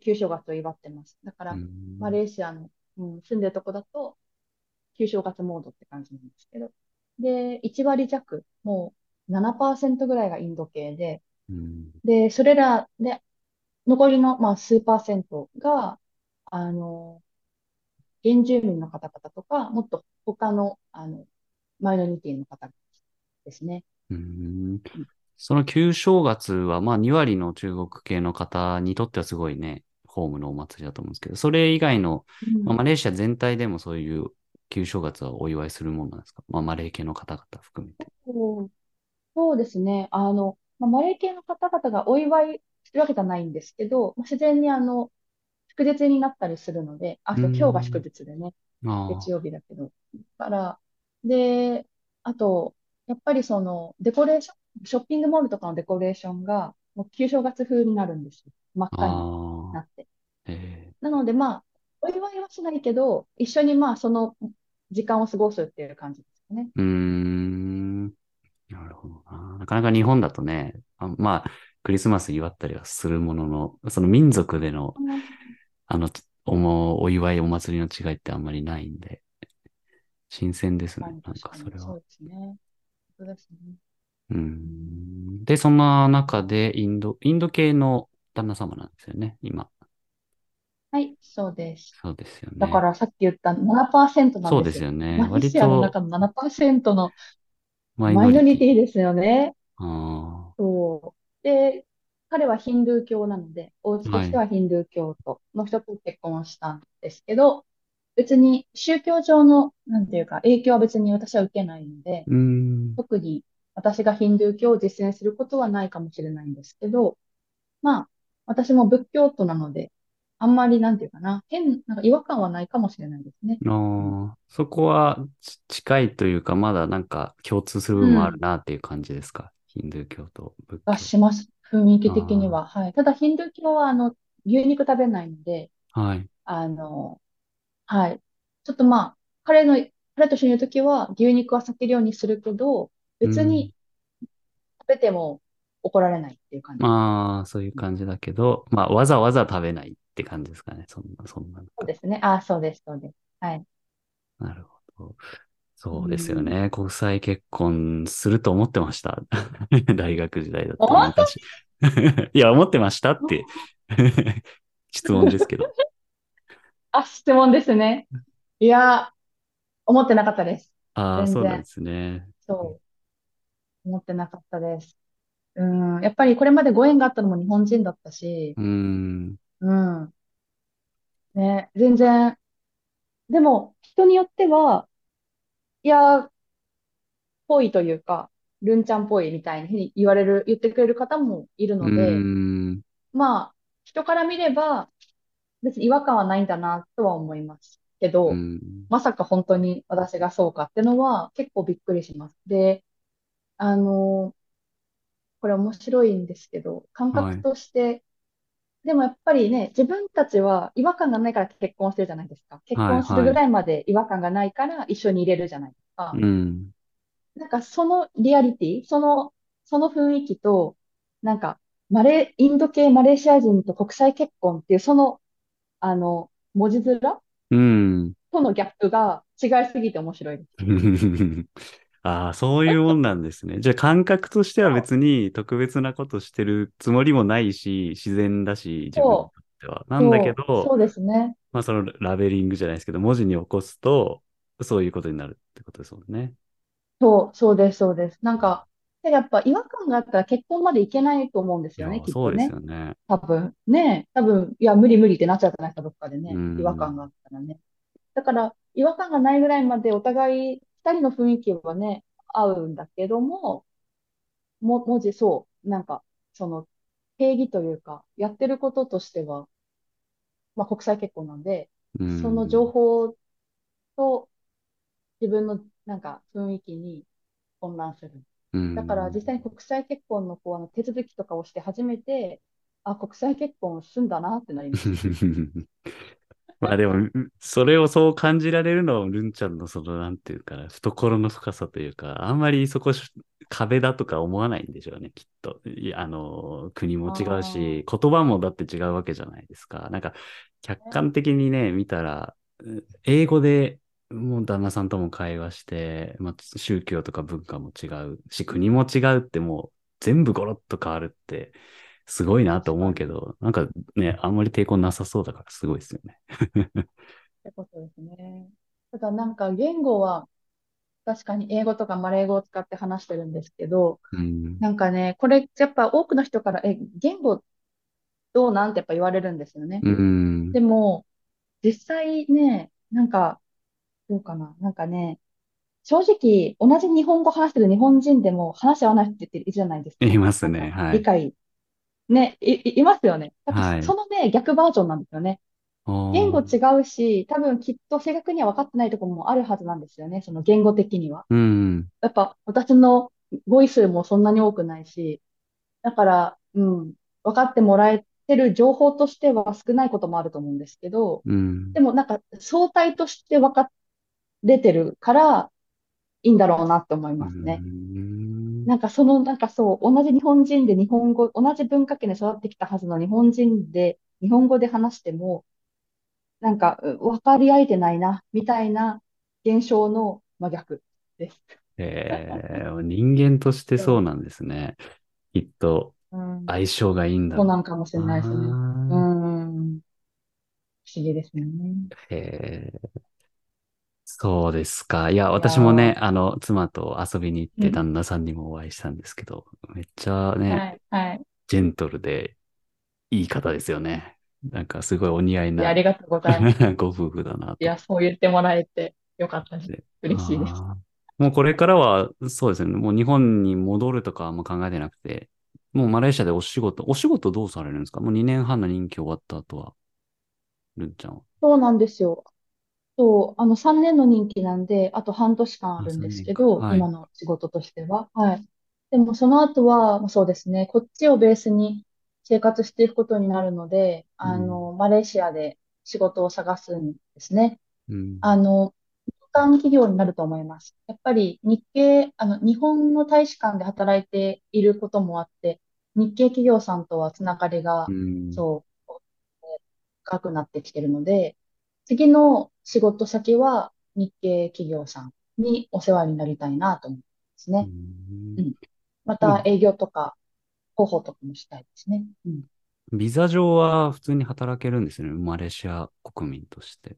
[SPEAKER 2] 旧正月を祝ってます。だか
[SPEAKER 1] う
[SPEAKER 2] ら、マ
[SPEAKER 1] ん、
[SPEAKER 2] レーシアの、うん、住んでるとこだと、旧正月モードって感じなんですけど。で、1割弱、もう7%ぐらいがインド系で、
[SPEAKER 1] うん、
[SPEAKER 2] で、それらで、残りの、まあ、数パーセントが、あの、原住民の方々とか、もっと他の、あの、マイノリティの方ですね。
[SPEAKER 1] うん。
[SPEAKER 2] うん
[SPEAKER 1] その旧正月は、まあ2割の中国系の方にとってはすごいね、ホームのお祭りだと思うんですけど、それ以外の、まあ、マレーシア全体でもそういう旧正月はお祝いするもんなんですか？まあマレー系の方々含めて。
[SPEAKER 2] そうですね。あの、まあ、マレー系の方々がお祝いするわけじゃないんですけど、まあ、自然にあの、祝日になったりするので、あ、今日が祝
[SPEAKER 1] ん。
[SPEAKER 2] 日でね、月
[SPEAKER 1] あ
[SPEAKER 2] 曜日だけど。だから、で、あと、やっぱりその、デコレーション、ショッピングモールとかのデコレーションが、もう旧正月風になるんですよ。真っ
[SPEAKER 1] あ、
[SPEAKER 2] 赤になって。
[SPEAKER 1] え
[SPEAKER 2] なので、まあ、お祝いはしないけど、一緒にまあ、その時間を過ごすっていう感じですね。
[SPEAKER 1] ー、うーん。なるほどな。なかなか日本だとね、あまあ、クリスマス祝ったりはするものの、その民族での、
[SPEAKER 2] うん
[SPEAKER 1] あの、おも、お祝い、お祭りの違いってあんまりないんで、新鮮ですね。なん
[SPEAKER 2] か
[SPEAKER 1] それは。
[SPEAKER 2] そうですね。そうですね。
[SPEAKER 1] う
[SPEAKER 2] うん、
[SPEAKER 1] ん。で、そんな中で、インド、インド系の旦那様なんですよね、今。
[SPEAKER 2] はい、そうです。
[SPEAKER 1] そうですよね。
[SPEAKER 2] だからさっき言った7%なん
[SPEAKER 1] そう
[SPEAKER 2] で
[SPEAKER 1] すすよね。
[SPEAKER 2] マレー
[SPEAKER 1] 割
[SPEAKER 2] シアの
[SPEAKER 1] と
[SPEAKER 2] 中の7%の
[SPEAKER 1] マイ
[SPEAKER 2] ノ
[SPEAKER 1] ノリティ。
[SPEAKER 2] ですよね。
[SPEAKER 1] あ
[SPEAKER 2] そう。で、彼はヒンドゥー教なので、お家。としてはヒンドゥー教徒の人と結婚したんですけど、別に宗教上の、なんていうか、影響は別に私は受けないので。特に私がヒンドゥー教を実践することはないかもしれないんですけど、まあ、私も仏教徒なので、あんまりなんていうかな、変、なんか違和感はないかもしれないですね。うん。
[SPEAKER 1] ああ、そこはち近いというか、まだなんか共通する部分もあるなっていう感じですか？ヒンドゥー教と仏
[SPEAKER 2] が
[SPEAKER 1] 教。
[SPEAKER 2] します。雰囲気的に
[SPEAKER 1] あ
[SPEAKER 2] は。はい。ただ、ヒンドゥー教は、あの、牛肉食べないので、
[SPEAKER 1] あ、はい。
[SPEAKER 2] あの、はい。ちょっとまあ、彼の、彼と一緒にいるときは、牛肉は避けるようにするけど、
[SPEAKER 1] うん。
[SPEAKER 2] 別に食べても怒られないっていう感じ。
[SPEAKER 1] まあ、そういう感じだけど、まあ、わざわざ食べないって感じですかね。そんな、そんな。
[SPEAKER 2] そうですね。ああ、そうです、そうです。はい。
[SPEAKER 1] なるほど。
[SPEAKER 2] う
[SPEAKER 1] そうですよ
[SPEAKER 2] ん。
[SPEAKER 1] ね。国際結婚すると思ってました。大学時代だったら、
[SPEAKER 2] 本
[SPEAKER 1] なんかしいや、思ってましたって 質問ですけど。
[SPEAKER 2] あ、質問ですね。いや、思ってなかったです。
[SPEAKER 1] ああ、
[SPEAKER 2] 全
[SPEAKER 1] そうなんで
[SPEAKER 2] 然。
[SPEAKER 1] すね。
[SPEAKER 2] そう。思ってなかったです。うん。やっぱりこれまでご縁があったのも日本人だったし、
[SPEAKER 1] うーん。
[SPEAKER 2] うん。ね、全然。でも、人によっては、いや、ぽいというか、ルンちゃんっぽいみたいに言われる、言ってくれる方もいる
[SPEAKER 1] う
[SPEAKER 2] ので。まあ、人から見れば、別に違和感はないんだなとは思いますけ
[SPEAKER 1] う
[SPEAKER 2] ど、
[SPEAKER 1] ん。
[SPEAKER 2] まさか本当に私がそうかってのは結構びっくりします。で、あの、これ面白いんですけど、感覚
[SPEAKER 1] はい。
[SPEAKER 2] として、でもやっぱりね、自分たちは違和感がないから結婚してるじゃないですか。結
[SPEAKER 1] はい、
[SPEAKER 2] 婚する
[SPEAKER 1] はい。
[SPEAKER 2] ぐらいまで違和感がないから一緒に入れるじゃないですか。
[SPEAKER 1] うん。
[SPEAKER 2] なんかそのリアリティ、その、その雰囲気と、なんか、マレー、インド系マレーシア人と国際結婚っていう、その、あの、文字面？
[SPEAKER 1] うん。
[SPEAKER 2] とのギャップが違いすぎて面白いです。
[SPEAKER 1] ああ、そういうもんなんですね。じゃあ感覚としては別に特別なことしてるつもりもないし、自然だし、自分にとっては。なんだけ
[SPEAKER 2] そう、
[SPEAKER 1] ど、
[SPEAKER 2] そうですね。
[SPEAKER 1] まあそのラベリングじゃないですけど、文字に起こすと、そういうことになるってことですもんね。
[SPEAKER 2] そう、そうです、そうです。なんか、でやっぱ違和感があったら結婚までいけないと思うんですよね、
[SPEAKER 1] いや、そうです
[SPEAKER 2] きっとね。
[SPEAKER 1] よね。
[SPEAKER 2] 多分。ね、多分、いや、無理無理ってなっちゃうじゃないですか、どっかで
[SPEAKER 1] う
[SPEAKER 2] ね。違和感
[SPEAKER 1] ん。
[SPEAKER 2] があったらね。だから、違和感がないぐらいまでお互い、二人の雰囲気はね、合うんだけども、も、文字、そう、なんか、その、定義というか、やってることとしては、まあ、国際結婚なんで、
[SPEAKER 1] う
[SPEAKER 2] その情
[SPEAKER 1] ん。
[SPEAKER 2] 報と自分の、なんか、雰囲気に混乱する。
[SPEAKER 1] う
[SPEAKER 2] だから、実際に
[SPEAKER 1] ん。
[SPEAKER 2] 国際結婚の、こう、あの、手続きとかをして初めて、あ、国際結婚すんだなってなりました。
[SPEAKER 1] まあでも、それをそう感じられるのは、ルンちゃんのその、なんていうかな、懐の深さというか、あんまりそこし壁だとか思わないんでしょうね、きっと。いや、あの、国も違う
[SPEAKER 2] あ
[SPEAKER 1] し、言葉もだって違うわけじゃないですか。なんか、客。観的にね、見たら、う英語でもう旦那さんとも会話して、まあ、宗教とか文化も違うし、国も違うってもう全部ゴロッと変わるって、すごいなと。思うけど、なんかね、あんまり抵抗なさそうだからすごいですよね。
[SPEAKER 2] ってことですね。ただなんか言語は確かに英語とかマレー語を使って話してるんですけど、
[SPEAKER 1] うん。
[SPEAKER 2] なんかね、これやっぱ多くの人から、え、言語どうなんってやっぱ言われるんですよね。
[SPEAKER 1] うん。
[SPEAKER 2] でも、実際ね、なんか、どうかな。なんかね、正直、同じ日本語話してる日本人でも話し合わない人っているじゃないですか。
[SPEAKER 1] います
[SPEAKER 2] なんか、
[SPEAKER 1] ね。はい。
[SPEAKER 2] 理解、ね、い、いいますよね。だから
[SPEAKER 1] はい。
[SPEAKER 2] そのね、逆バージョンなんですよね。言語
[SPEAKER 1] おー。
[SPEAKER 2] 違うし、多分きっと正確には分かってないところもあるはずなんですよね。その言語的には。
[SPEAKER 1] うん。
[SPEAKER 2] やっぱ私の語彙数もそんなに多くないし、だから、うん、分かってもらえてる情報としては少ないこともあると思うんですけど、
[SPEAKER 1] うん。
[SPEAKER 2] でもなんか相対として分かれてるからいいんだろうなって思いうますね。
[SPEAKER 1] ん。
[SPEAKER 2] なんかその、なんかそう、同じ日本人で日本語、同じ文化圏で育ってきたはずの日本人で日本語で話しても、なんかう分かり合えてないな、みたいな現象の真逆です。
[SPEAKER 1] えー、人間としてそう
[SPEAKER 2] そ
[SPEAKER 1] なんですね。きっと相性がいいんだろ
[SPEAKER 2] そうなんかもし
[SPEAKER 1] う
[SPEAKER 2] れないですね。う
[SPEAKER 1] な。
[SPEAKER 2] ん、不不思議ですね。
[SPEAKER 1] へえ。そうですか。いや、私もね、
[SPEAKER 2] ー、
[SPEAKER 1] あの、妻と遊びに行って
[SPEAKER 2] うん。
[SPEAKER 1] 旦那さんにもお会いしたんですけど、めっちゃね、
[SPEAKER 2] はい、はい。
[SPEAKER 1] ジェントルでいい方ですよね。なんかすごいお似合い
[SPEAKER 2] いや、あ
[SPEAKER 1] な
[SPEAKER 2] りがとうございます。
[SPEAKER 1] ご夫婦だなと。
[SPEAKER 2] いや、そう言ってもらえてよかったです。
[SPEAKER 1] で、
[SPEAKER 2] 嬉しいです。
[SPEAKER 1] もうこれからは、そうですね。もう日本に戻るとかあんま考えてなくて、もうマレーシアでお仕事、お仕事どうされるんですか？もう2年半の任期終わった後は、ルンちゃんは。
[SPEAKER 2] そうなんですよ。そう、あの3年の任期なんで、あと半年間あ
[SPEAKER 1] あ、
[SPEAKER 2] るんで
[SPEAKER 1] 3年か。
[SPEAKER 2] すけど、
[SPEAKER 1] はい。
[SPEAKER 2] 今の仕事としては。はい。でもその後は、まあそうですね、こっちをベースに生活していくことになるので、
[SPEAKER 1] うん。
[SPEAKER 2] あの、マレーシアで仕事を探すんですね。
[SPEAKER 1] うん。
[SPEAKER 2] あの、民間企業になると思います。やっぱり日系、あの、日本の大使館で働いていることもあって、日系企業さんとはつながり
[SPEAKER 1] う
[SPEAKER 2] が、
[SPEAKER 1] ん。
[SPEAKER 2] そう、深くなってきてるので、次の仕事先は日系企業さんにお世話になりたいなと思います
[SPEAKER 1] う
[SPEAKER 2] ね。
[SPEAKER 1] ん。
[SPEAKER 2] うん。また営業とか広報とかもしたいですね。うん。
[SPEAKER 1] ビザ上は普通に働けるんですね。マレーシア国民として。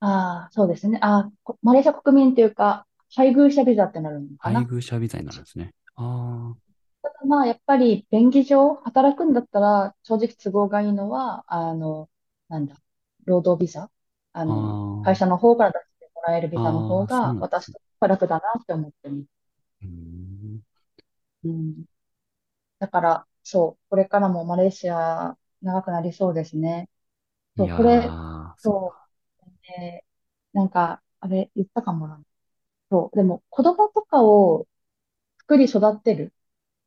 [SPEAKER 2] ああ、そうですね。あマレーシア国民っていうか、配偶者ビザってなるのか
[SPEAKER 1] 配
[SPEAKER 2] な。
[SPEAKER 1] 偶者ビザになるんですね。あ
[SPEAKER 2] ただまあ、やっぱり便宜上、働くんだったら、正直都合がいいのは、あの、なんだ、労働ビザ？あ
[SPEAKER 1] あ、
[SPEAKER 2] の、会社
[SPEAKER 1] あ
[SPEAKER 2] の方から出してもらえるビザの
[SPEAKER 1] あ、ああ、そう
[SPEAKER 2] 方が、
[SPEAKER 1] なんですね。
[SPEAKER 2] 私としては楽だなって思ってます。
[SPEAKER 1] うん。
[SPEAKER 2] うん。だから、そう、これからもマレーシア長くなりそうですね。そう、これ、
[SPEAKER 1] ー、そ。
[SPEAKER 2] う、えーなんか、あれ、言ったかもな。そう、でも、子供とかを作り育てる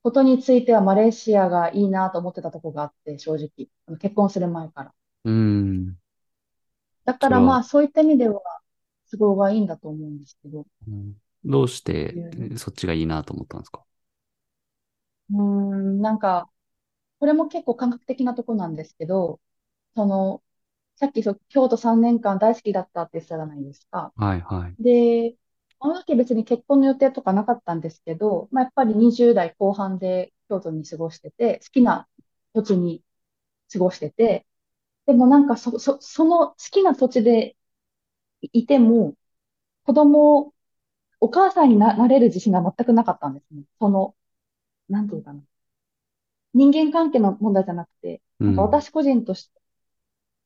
[SPEAKER 2] ことについてはマレーシアがいいなと思ってたとこがあって、正直。結婚する前から。
[SPEAKER 1] うん。
[SPEAKER 2] だからまあ、そういった意味では、都合がいいんだと思うんですけど。
[SPEAKER 1] うんどうしてそっちがいいなと思ったんですか？
[SPEAKER 2] うーん、なんか、これも結構感覚的なとこなんですけど、その、さっきそう京都3年間大好きだったって言ってたじゃないですか。
[SPEAKER 1] はいはい。
[SPEAKER 2] で、あの時別に結婚の予定とかなかったんですけど、まあ、やっぱり20代後半で京都に過ごしてて、好きな土地に過ごしてて、でもなんかそ、そ、その好きな土地でいても、子供、お母さんにな、なれる自信が全くなかったんですね。その、なんていうかな。人間関係の問題じゃなくて、なんか
[SPEAKER 1] うん。
[SPEAKER 2] 私個人として、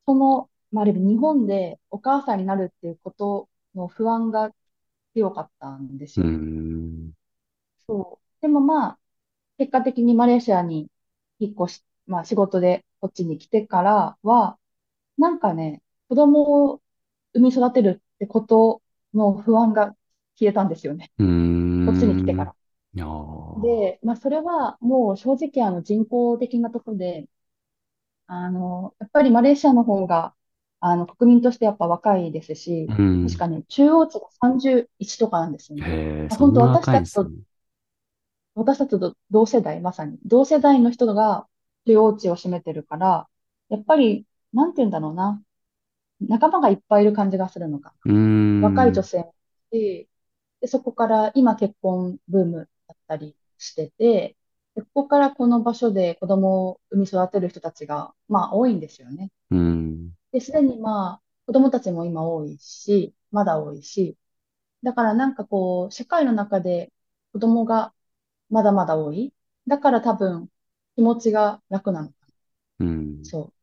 [SPEAKER 2] その、まあ、ある意味日本でお母さんになるっていうことの不安が強かったんです
[SPEAKER 1] う
[SPEAKER 2] よ。
[SPEAKER 1] ん。
[SPEAKER 2] そう。でもまあ、結果的にマレーシアに引っ越し、まあ仕事でこっちに来てからは、なんかね、子供を産み育てるってことの不安が消えたんですよね。
[SPEAKER 1] う
[SPEAKER 2] こっちに来てか
[SPEAKER 1] ん。
[SPEAKER 2] ら。で、まあそれはもう正直あの人工的なところで、あの、やっぱりマレーシアの方が、あの、国民としてやっぱ若いですし、
[SPEAKER 1] うん。
[SPEAKER 2] 確かね、中央値が31とかなんですよね。本当私たちと。私たちと同世代、まさに、同世代の人が中央値を占めてるから、やっぱり、なんて言うんだろうな、仲間がいっぱいいる感じがするのか
[SPEAKER 1] うー
[SPEAKER 2] な。若い女
[SPEAKER 1] ん。
[SPEAKER 2] 性もいてで、そこから今結婚ブームだったりしてて、でここからこの場所で子供を産み育てる人たちが、まあ多いんですよね。
[SPEAKER 1] うん。
[SPEAKER 2] で、すでにまあ、子供たちも今多いし、まだ多いし、だからなんかこう、社会の中で子供がまだまだ多い。だから多分気持ちが楽なのかな。
[SPEAKER 1] うん。
[SPEAKER 2] そう。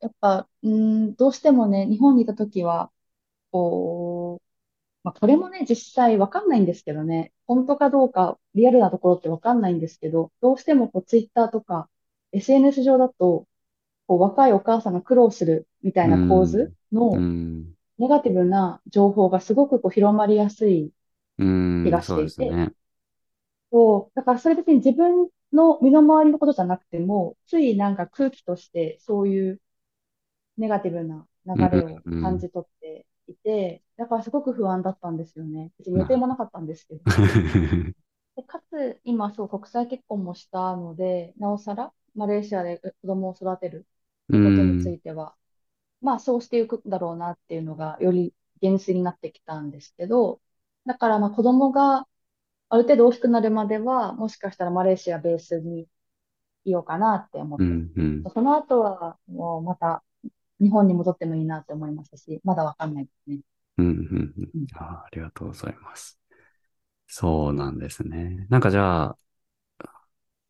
[SPEAKER 2] やっぱ、うーん、どうしてもね、日本にいた時は、こう、まあこれもね、実際わかんないんですけどね、本当かどうかリアルなところってわかんないんですけど、どうしてもこうツイッターとか SNS 上だと、こう若いお母さんが苦労するみたい
[SPEAKER 1] う
[SPEAKER 2] な構図の
[SPEAKER 1] ん。
[SPEAKER 2] ネガティブな情報がすごくこう広まりやすい
[SPEAKER 1] うん。
[SPEAKER 2] 気がしていて。そう、だからそれ別に自分の身の回りのことじゃなくても、ついなんか空気としてそういうネガティブな
[SPEAKER 1] うん。
[SPEAKER 2] 流れを
[SPEAKER 1] うん。
[SPEAKER 2] 感じ取っていて、だからすごく不安だったんですよね。別に予定もなかったんですけど。
[SPEAKER 1] ど。
[SPEAKER 2] で、かつ、今そう国際結婚もしたので、なおさらマレーシアで子供を育てることにつ
[SPEAKER 1] ん。
[SPEAKER 2] いては、まあそうしていくんだろうなっていうのがより現実になってきたんですけど、だからまあ子供がある程度大きくなるまでは、もしかしたらマレーシアベースにいようかなって思って
[SPEAKER 1] うん。うん。
[SPEAKER 2] その後は、もうまた、日本に戻ってもいいなって思いますし、まだわかんないですね。
[SPEAKER 1] うん、うん、うん
[SPEAKER 2] うん
[SPEAKER 1] あ。ありがとうございます。そうなんですね。なんかじゃあ、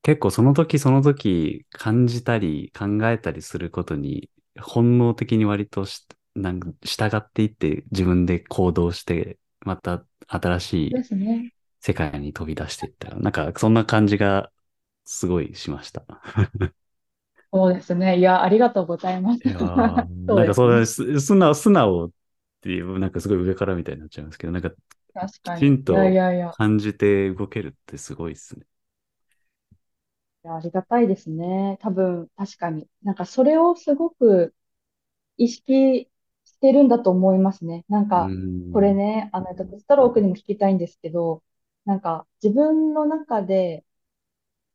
[SPEAKER 1] 結構その時その時感じたり考えたりすることに本能的に割としなんか従っていって自分で行動してまた新しい
[SPEAKER 2] ですね。
[SPEAKER 1] 世界に飛び出していったら、なんかそんな感じがすごいしました。
[SPEAKER 2] そうですね。いや、ありがとうございます。
[SPEAKER 1] なんかそれ素直、素直っていう、なんかすごい上からみたいになっちゃいますけど、なんか。きちんと。感じて動けるってすごいですね。
[SPEAKER 2] いや、ありがたいですね。多分、確かに。なんか、それをすごく意識してるんだと思いますね。なんか、
[SPEAKER 1] うん
[SPEAKER 2] これね、あの、ストロークにも聞きたいんですけど、なんか、自分の中で、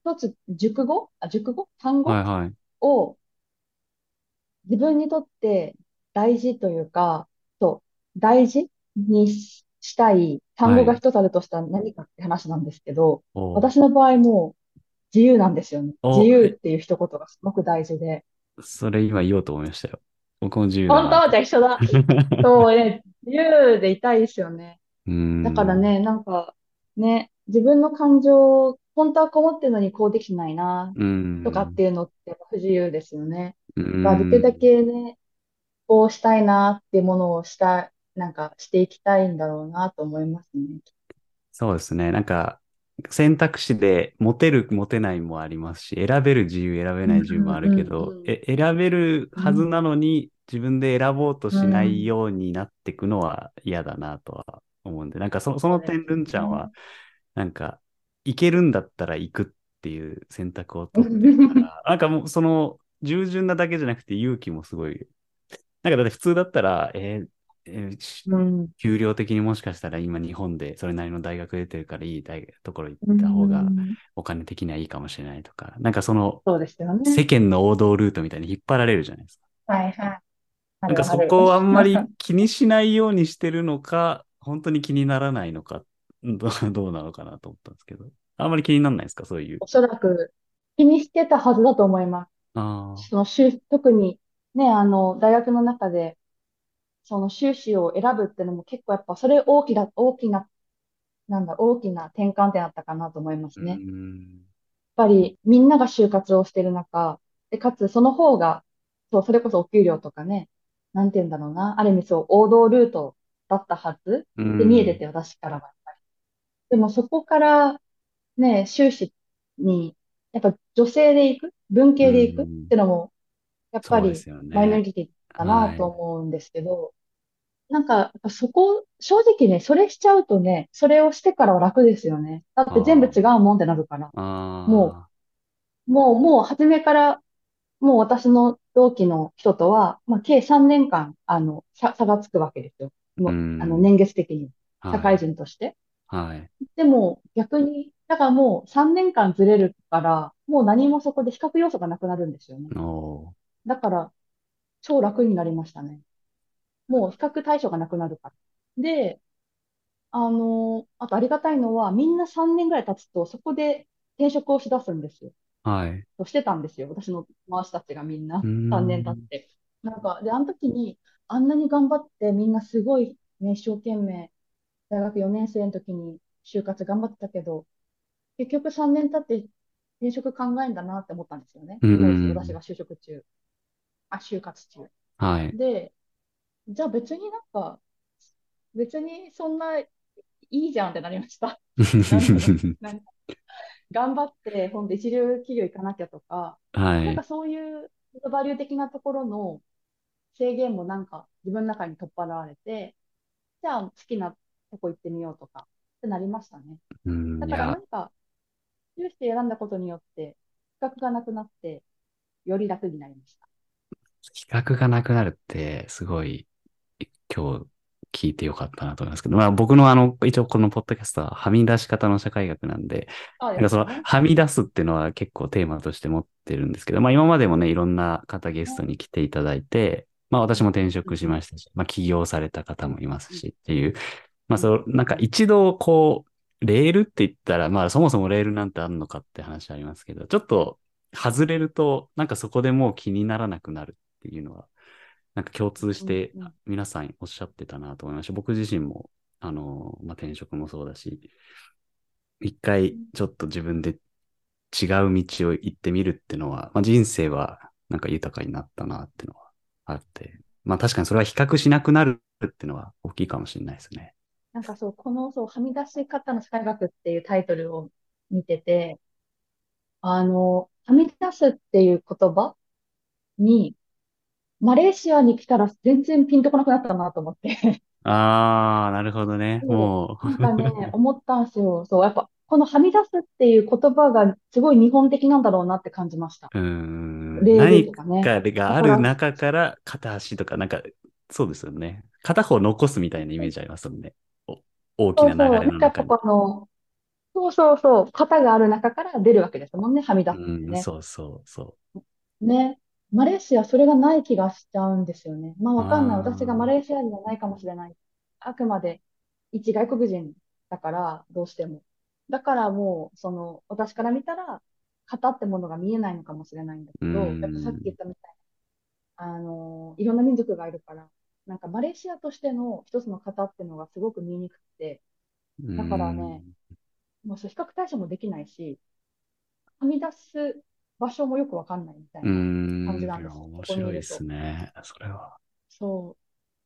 [SPEAKER 2] 一つ、熟語？あ、熟語？単語？
[SPEAKER 1] はいはい。
[SPEAKER 2] を自分にとって大事というか、そう、大事にししたい単語が一つあるとしたら何かって話なんですけど、私の場合も自由なんですよね。
[SPEAKER 1] お
[SPEAKER 2] 自由っていう一言がすごく大事で。
[SPEAKER 1] それ今言おうと思いましたよ。僕も自由だ
[SPEAKER 2] 本当？
[SPEAKER 1] な
[SPEAKER 2] じゃあ一緒だ。そうね、自由でいたいですよね。
[SPEAKER 1] うん
[SPEAKER 2] だからね、なんか、ね、自分の感情、本当はこもってるのにこうできないな、
[SPEAKER 1] うん。
[SPEAKER 2] とかっていうのって不自由ですよね。
[SPEAKER 1] うん、
[SPEAKER 2] まあできるだけね、こうしたいなっていうものをした、なんかしていきたいんだろうなと思いますね。
[SPEAKER 1] そうですね。なんか、選択肢で持てる、持てないもありますし、選べる自由、選べない自由もあるけど
[SPEAKER 2] うんうんうん、
[SPEAKER 1] え選べるはずなのに、自分で選ぼうとしないようになっていくのは嫌だなとは思うんで、なんかそその点、るんちゃんは、なんか、行けるんだったら行くっていう選択を取ってるから、なんかもうその、従順なだけじゃなくて勇気もすごい、なんかだって普通だったら、えーえー。給料的にもしかしたら今日本でそれなりの大学出てるからいい大ところ行
[SPEAKER 2] う
[SPEAKER 1] った方が
[SPEAKER 2] ん
[SPEAKER 1] お金的にはいいかもしれないとか、なんかその
[SPEAKER 2] そうですよね。
[SPEAKER 1] 世間の王道ルートみたいに引っ張られるじゃないですか。
[SPEAKER 2] はいはい。
[SPEAKER 1] なんかそこをあんまり気にしないようにしてるのか、本当に気にならないのか、どうなのかなと思ったんですけど。あんまり気にならないですか？そういう。
[SPEAKER 2] おそらく気にしてたはずだと思います。
[SPEAKER 1] あ
[SPEAKER 2] その修、特にね、あの、大学の中で、その修士を選ぶってのも結構やっぱそれ大きな、大きな、なんだ、大きな転換点だったかなと思います
[SPEAKER 1] あ。
[SPEAKER 2] ね。やっ
[SPEAKER 1] うん
[SPEAKER 2] ぱりみんなが就活をしてる中、で、かつその方が、そう、それこそお給料とかね、なんて言うんだろうな、ある意味そう、王道ルートだったはず？
[SPEAKER 1] うん
[SPEAKER 2] で見えてて、私からは。でもそこからね、修士に、やっぱ女性で行く、文系で行く？ってのも、やっぱり。マイノリティだなと思うんですけど、なんか、やっぱそこ、正直ね、それしちゃうとね、それをしてからは楽ですよね。だって全部違うもんってなるから。
[SPEAKER 1] ああ。
[SPEAKER 2] ももう、もう初めから、もう私の同期の人とは、まあ、計3年間、あの、差差がつくわけですよ。もう、
[SPEAKER 1] うん
[SPEAKER 2] あの、年月的に、
[SPEAKER 1] はい
[SPEAKER 2] 社会人として。
[SPEAKER 1] はい。
[SPEAKER 2] でも、逆に、だからもう3年間ずれるから、もう何もそこで比較要素がなくなるんですよね。だから、超楽になりましたね。もう比較対象がなくなるから。で、あの、あとありがたいのは、みんな3年ぐらい経つと、そこで転職をしだすんですよ。
[SPEAKER 1] はい。
[SPEAKER 2] としてたんですよ。私の回したちがみんな
[SPEAKER 1] うーん
[SPEAKER 2] 3年経って。なんか、で、あの時に、あんなに頑張ってみんなすごい、ね、一生懸命、大学4年生の時に就活頑張ってたけど、結局3年経って転職考えんだなって思ったんですよね。
[SPEAKER 1] うんうん
[SPEAKER 2] 私が就職中。あ、就活中。
[SPEAKER 1] はい。
[SPEAKER 2] で、じゃあ別になんか、別にそんないいじゃんってなりました。頑張って、ほんと一流企業行かなきゃとか、
[SPEAKER 1] はい
[SPEAKER 2] なんか。そういうバリュー的なところの制限もなんか自分の中に取っ払われて、じゃあ好きなとこ行ってみようとかってなりましたね。
[SPEAKER 1] うん、い
[SPEAKER 2] だからな
[SPEAKER 1] や、
[SPEAKER 2] んか、修士選んだことによって、比較がなくなって、より楽になりました。
[SPEAKER 1] 比較がなくなるって、すごい、今日聞いてよかったなと思いますけど、まあ僕のあの、一応このポッドキャストははみ出し方の社会学なんで、
[SPEAKER 2] あ
[SPEAKER 1] なんかその、はみ出すっていうのは結構テーマとして持ってるんですけど、まあ今までもね、いろんな方ゲストに来ていただいて、まあ私も転職しましたし、まあ起業された方もいますしっていう、まあそう、なんか一度こう、レールって言ったら、まあそもそもレールなんてあるのかって話ありますけど、ちょっと外れると、なんかそこでもう気にならなくなるっていうのはなんか共通して皆さんおっしゃってたなと思いました。僕自身も、あの、まあ、転職もそうだし、一回ちょっと自分で違う道を行ってみるっていうのは、まあ、人生はなんか豊かになったなっていうのはあって、まあ確かにそれは比較しなくなるっていうのは大きいかもしれないですね。
[SPEAKER 2] なんかそう、このそう、はみ出し方の社会学っていうタイトルを見てて、あの、はみ出すっていう言葉に、マレーシアに来たら全然ピンとこなくなったなと思って。
[SPEAKER 1] あー、なるほどね。もう、
[SPEAKER 2] なんかね、思ったんですよ。そう、やっぱ、このはみ出すっていう言葉がすごい日本的なんだろうなって感じました。
[SPEAKER 1] うーん、何
[SPEAKER 2] とか
[SPEAKER 1] がある中から片足とか、なんか、そうですよね。片方残すみたいなイメージありますもんね。お大き。な流れの中に。
[SPEAKER 2] そうそうそう、型がある中から出るわけですもんね、はみ出すって
[SPEAKER 1] うん、
[SPEAKER 2] ね。
[SPEAKER 1] そうそうそ
[SPEAKER 2] ね。マレーシア、それがない気がしちゃうんですよね。まあ、わかんない。私がマレーシアにはないかもしれない。あくまで一外国人だから、どうしても。だからもう、その、私から見たら、型ってものが見えないのかもしれないんだけど、やっぱさっき言ったみたいに、あのいろんな民族がいるから、なんかマレーシアとしての一つの型っていうのがすごく見えにくくて、だからね、もう比較対象もできないし、はみ出す場所もよくわかんないみたいな感じなんです
[SPEAKER 1] よ。面白いですね、それは。
[SPEAKER 2] そ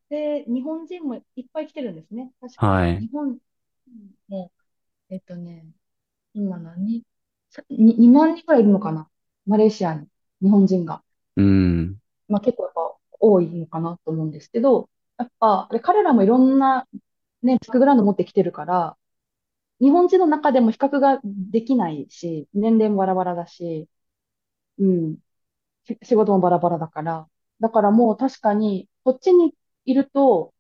[SPEAKER 2] う。で、日本人もいっぱい来てるんですね。確かに。
[SPEAKER 1] はい、
[SPEAKER 2] 日本も、えっとね、今何？人 2, 万人ぐらいいるのかな？マレーシアに、日本人が。
[SPEAKER 1] うん。
[SPEAKER 2] まあ結構やっぱ多いのかなと思うんですけど、やっぱ、彼らもいろんなね、バックグラウンド持ってきてるから、日本人の中でも比較ができないし、年齢もバラバラだし、うん、仕事もバラバラだから、だからもう確かに、こっちにいると、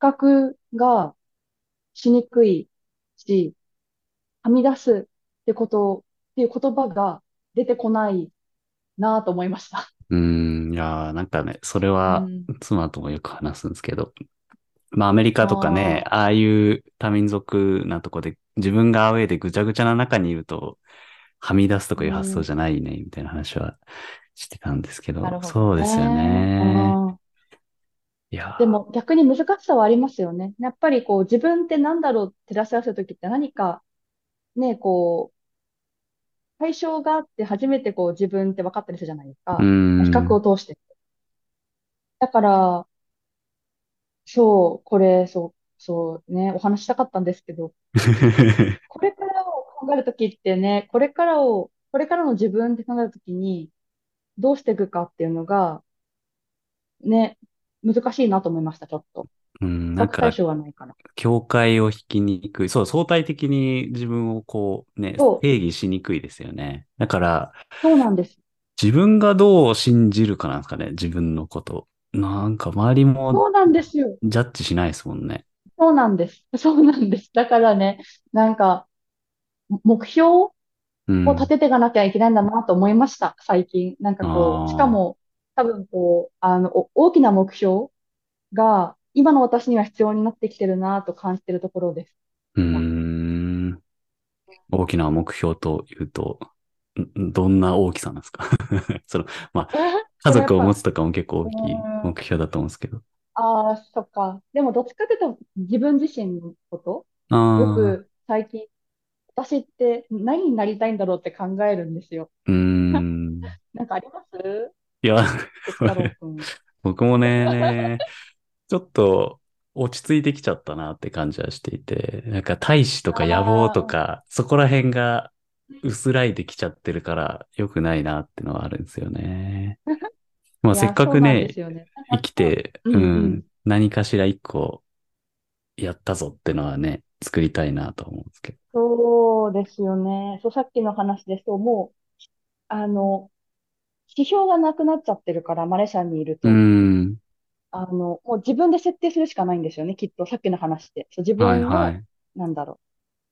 [SPEAKER 2] 比較がしにくいし、はみ出すってこと、っていう言葉が出てこないなと思いました。
[SPEAKER 1] うん、いやーなんかね、それは
[SPEAKER 2] うん。
[SPEAKER 1] 妻ともよく話すんですけど、まあアメリカとかね、
[SPEAKER 2] あ
[SPEAKER 1] ああいう多民族なとこで自分がアウェイでぐちゃぐちゃな中にいると、はみ出すとかいう発想じゃないね、みたいな話はしてたんですけど、
[SPEAKER 2] ど。
[SPEAKER 1] そうですよね。
[SPEAKER 2] うん
[SPEAKER 1] いやー。
[SPEAKER 2] でも逆に難しさはありますよね。やっぱりこう自分って何だろうって照らし合わせるときって何かね、こう、対象があって初めてこう自分って分かったりするじゃないですか。
[SPEAKER 1] うん。
[SPEAKER 2] 比較を通して。だから、そう、これ、そう、そうね、お話ししたかったんですけど、これからを考えるときってね、これからを、これからの自分って考えるときに、どうしていくかっていうのが、ね、難しいなと思いました、ちょっと。
[SPEAKER 1] うん、なんか。境界を引きにくい。そう、相対的に自分をこうね、
[SPEAKER 2] そう
[SPEAKER 1] 定義しにくいですよね。だから、
[SPEAKER 2] そうなんです。
[SPEAKER 1] 自分がどう信じるかなんですかね、自分のこと。なんか周りも
[SPEAKER 2] そうなんですよ。
[SPEAKER 1] ジャッジしないですもんね。
[SPEAKER 2] そうなんです。そうなんです。だからね、なんか、目標を
[SPEAKER 1] うん。
[SPEAKER 2] 立てていかなきゃいけないんだなと思いました、最近。なんかこう、しかも、多分こう、あの、お大きな目標が、今の私には必要になってきてるなと感じてるところです。
[SPEAKER 1] うーん。大きな目標というと、んどんな大きさなんですか？その、まあ、家族を持つとかも結構大きい目標だと思うんですけど。
[SPEAKER 2] ああ、そっか。でも、どっちかというと、自分自身のこと？
[SPEAKER 1] ああ。
[SPEAKER 2] よく最近、私って何になりたいんだろうって考えるんですよ。
[SPEAKER 1] うーん。
[SPEAKER 2] なんかあります？
[SPEAKER 1] いや。僕もね、ちょっと落ち着いてきちゃったなって感じはしていて、なんか大志とか野望とか、そこら辺が薄らいできちゃってるから良くないなってのはあるんですよね。まあせっかくね、
[SPEAKER 2] ね。
[SPEAKER 1] 生きて、
[SPEAKER 2] うん
[SPEAKER 1] う
[SPEAKER 2] うん
[SPEAKER 1] ん、何かしら一個やったぞってのはね、作りたいなと思うんですけど。
[SPEAKER 2] そうですよね。そう、さっきの話で、そう、もう、あの、指標がなくなっちゃってるから、マレーシアにいると。
[SPEAKER 1] うん。
[SPEAKER 2] あの、もう自分で設定するしかないんですよね、きっと。さっきの話で。そう、自
[SPEAKER 1] はい
[SPEAKER 2] 分の、
[SPEAKER 1] はい。
[SPEAKER 2] なんだろ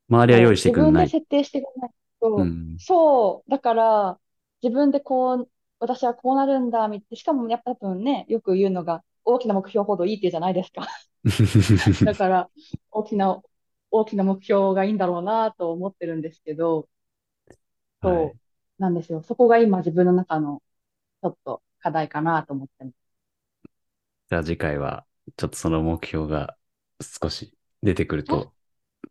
[SPEAKER 1] 周
[SPEAKER 2] う。
[SPEAKER 1] りは用意してくんない。
[SPEAKER 2] 自分で設定していかないと、
[SPEAKER 1] うん。
[SPEAKER 2] そう、だから、自分でこう、私はこうなるんだ、みしかもやっぱ多分ね、よく言うのが、大きな目標ほどいいって言うじゃないですか。だから、大きな、大きな目標がいいんだろうなと思ってるんですけど、そう、
[SPEAKER 1] はい
[SPEAKER 2] なんですよ。そこが今自分の中の、ちょっと課題かなと思ってます。
[SPEAKER 1] じゃあ次回は、ちょっとその目標が少し出てくると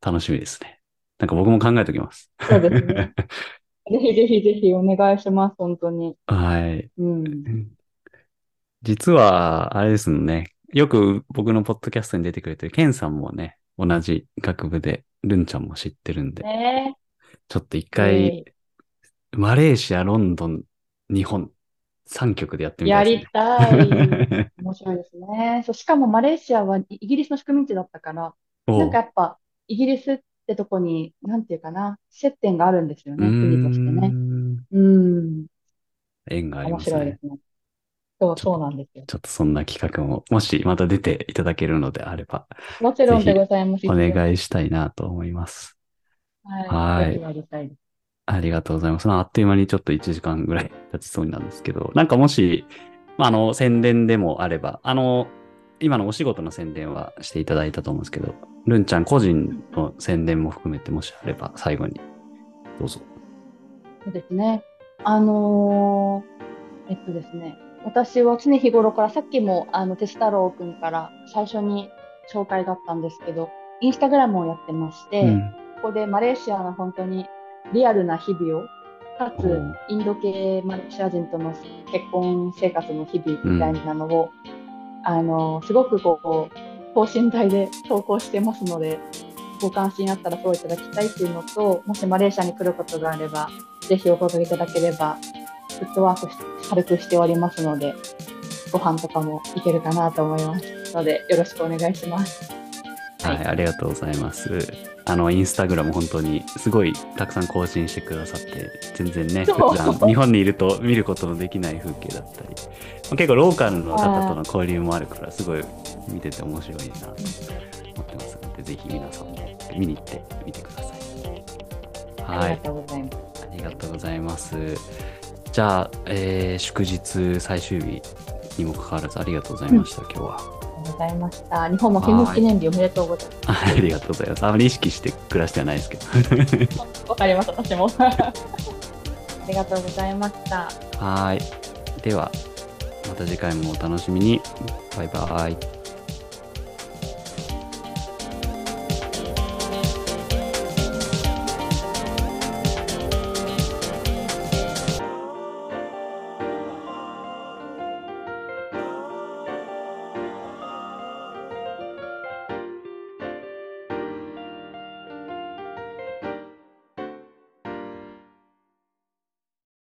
[SPEAKER 1] 楽しみですね。なんか僕も考えておきます。
[SPEAKER 2] そうですね。ぜひぜひぜひお願いします、本当に。
[SPEAKER 1] はい。
[SPEAKER 2] うん。
[SPEAKER 1] 実は、あれですね。よく僕のポッドキャストに出てくれてるケンさんもね、同じ学部で、ルンちゃんも知ってるんで、
[SPEAKER 2] ね
[SPEAKER 1] ちょっと一
[SPEAKER 2] え
[SPEAKER 1] 回、マレーシア、ロンドン、日本、3局でやってみた
[SPEAKER 2] や
[SPEAKER 1] いです
[SPEAKER 2] りたい。面白いですね。そう、しかもマレーシアはイイギリスの植民地だったから、
[SPEAKER 1] お
[SPEAKER 2] なんかやっぱイギリスってとこに、なんていうかな、接点があるんですよ
[SPEAKER 1] う
[SPEAKER 2] ね、国として
[SPEAKER 1] ー
[SPEAKER 2] ね。
[SPEAKER 1] ん。
[SPEAKER 2] うん。
[SPEAKER 1] 縁があり
[SPEAKER 2] 面
[SPEAKER 1] ますね。
[SPEAKER 2] 白いですね。そう、そうなんですよ。
[SPEAKER 1] ちょっとそんな企画も、もしまた出ていただけるのであれば、
[SPEAKER 2] もちろんでございます。
[SPEAKER 1] お願いしたいなと思います。
[SPEAKER 2] はい。
[SPEAKER 1] はい。ありがとうございます。まああっという間にちょっと1時間ぐらい 経ちそうなんですけど、なんかもし、まあ、あの、宣伝でもあれば、あの、今のお仕事の宣伝はしていただいたと思うんですけど、ルンちゃん個人の宣伝も含めて、もしあれば最後に、どうぞ。
[SPEAKER 2] そうですね。あのーえっとですね、私は常日頃から、さっきもあのテス太郎くんから最初に紹介があったんですけど、インスタグラムをやってまして、
[SPEAKER 1] うん。
[SPEAKER 2] ここでマレーシアの本当にリアルな日々を、かつインド系マレーシア人との結婚生活の日々みたいなのを、あのすごくこう等身大で投稿してますので、ご関心あったらフォローいただきたいっていうのと、もしマレーシアに来ることがあれば、ぜひお声いただければ、フットワークし軽くしておりますので、ご飯とかもいけるかなと思いますので、よろしくお願いします。
[SPEAKER 1] はい、ありがとうございます。あの、インスタグラム本当にすごいたくさん更新してくださって、全然ね、普段日本にいると見ることのできない風景だったり、まあ結構ローカルの方との交流もあるから、すごい見てて面白いなと思ってますので、ぜひ皆さんも見に行ってみてください。はい
[SPEAKER 2] ありが、とうございます。
[SPEAKER 1] じゃあ、えー祝日最終日にもかかわらずありがとうございました、今日は。
[SPEAKER 2] ございました。日本も建国記念日おめでとうございます。
[SPEAKER 1] あありがとうございます。あまり意識して暮らしてはないですけど。
[SPEAKER 2] わかります、私も。ありがとうございました。
[SPEAKER 1] はい。では、また次回もお楽しみに。バイバイ。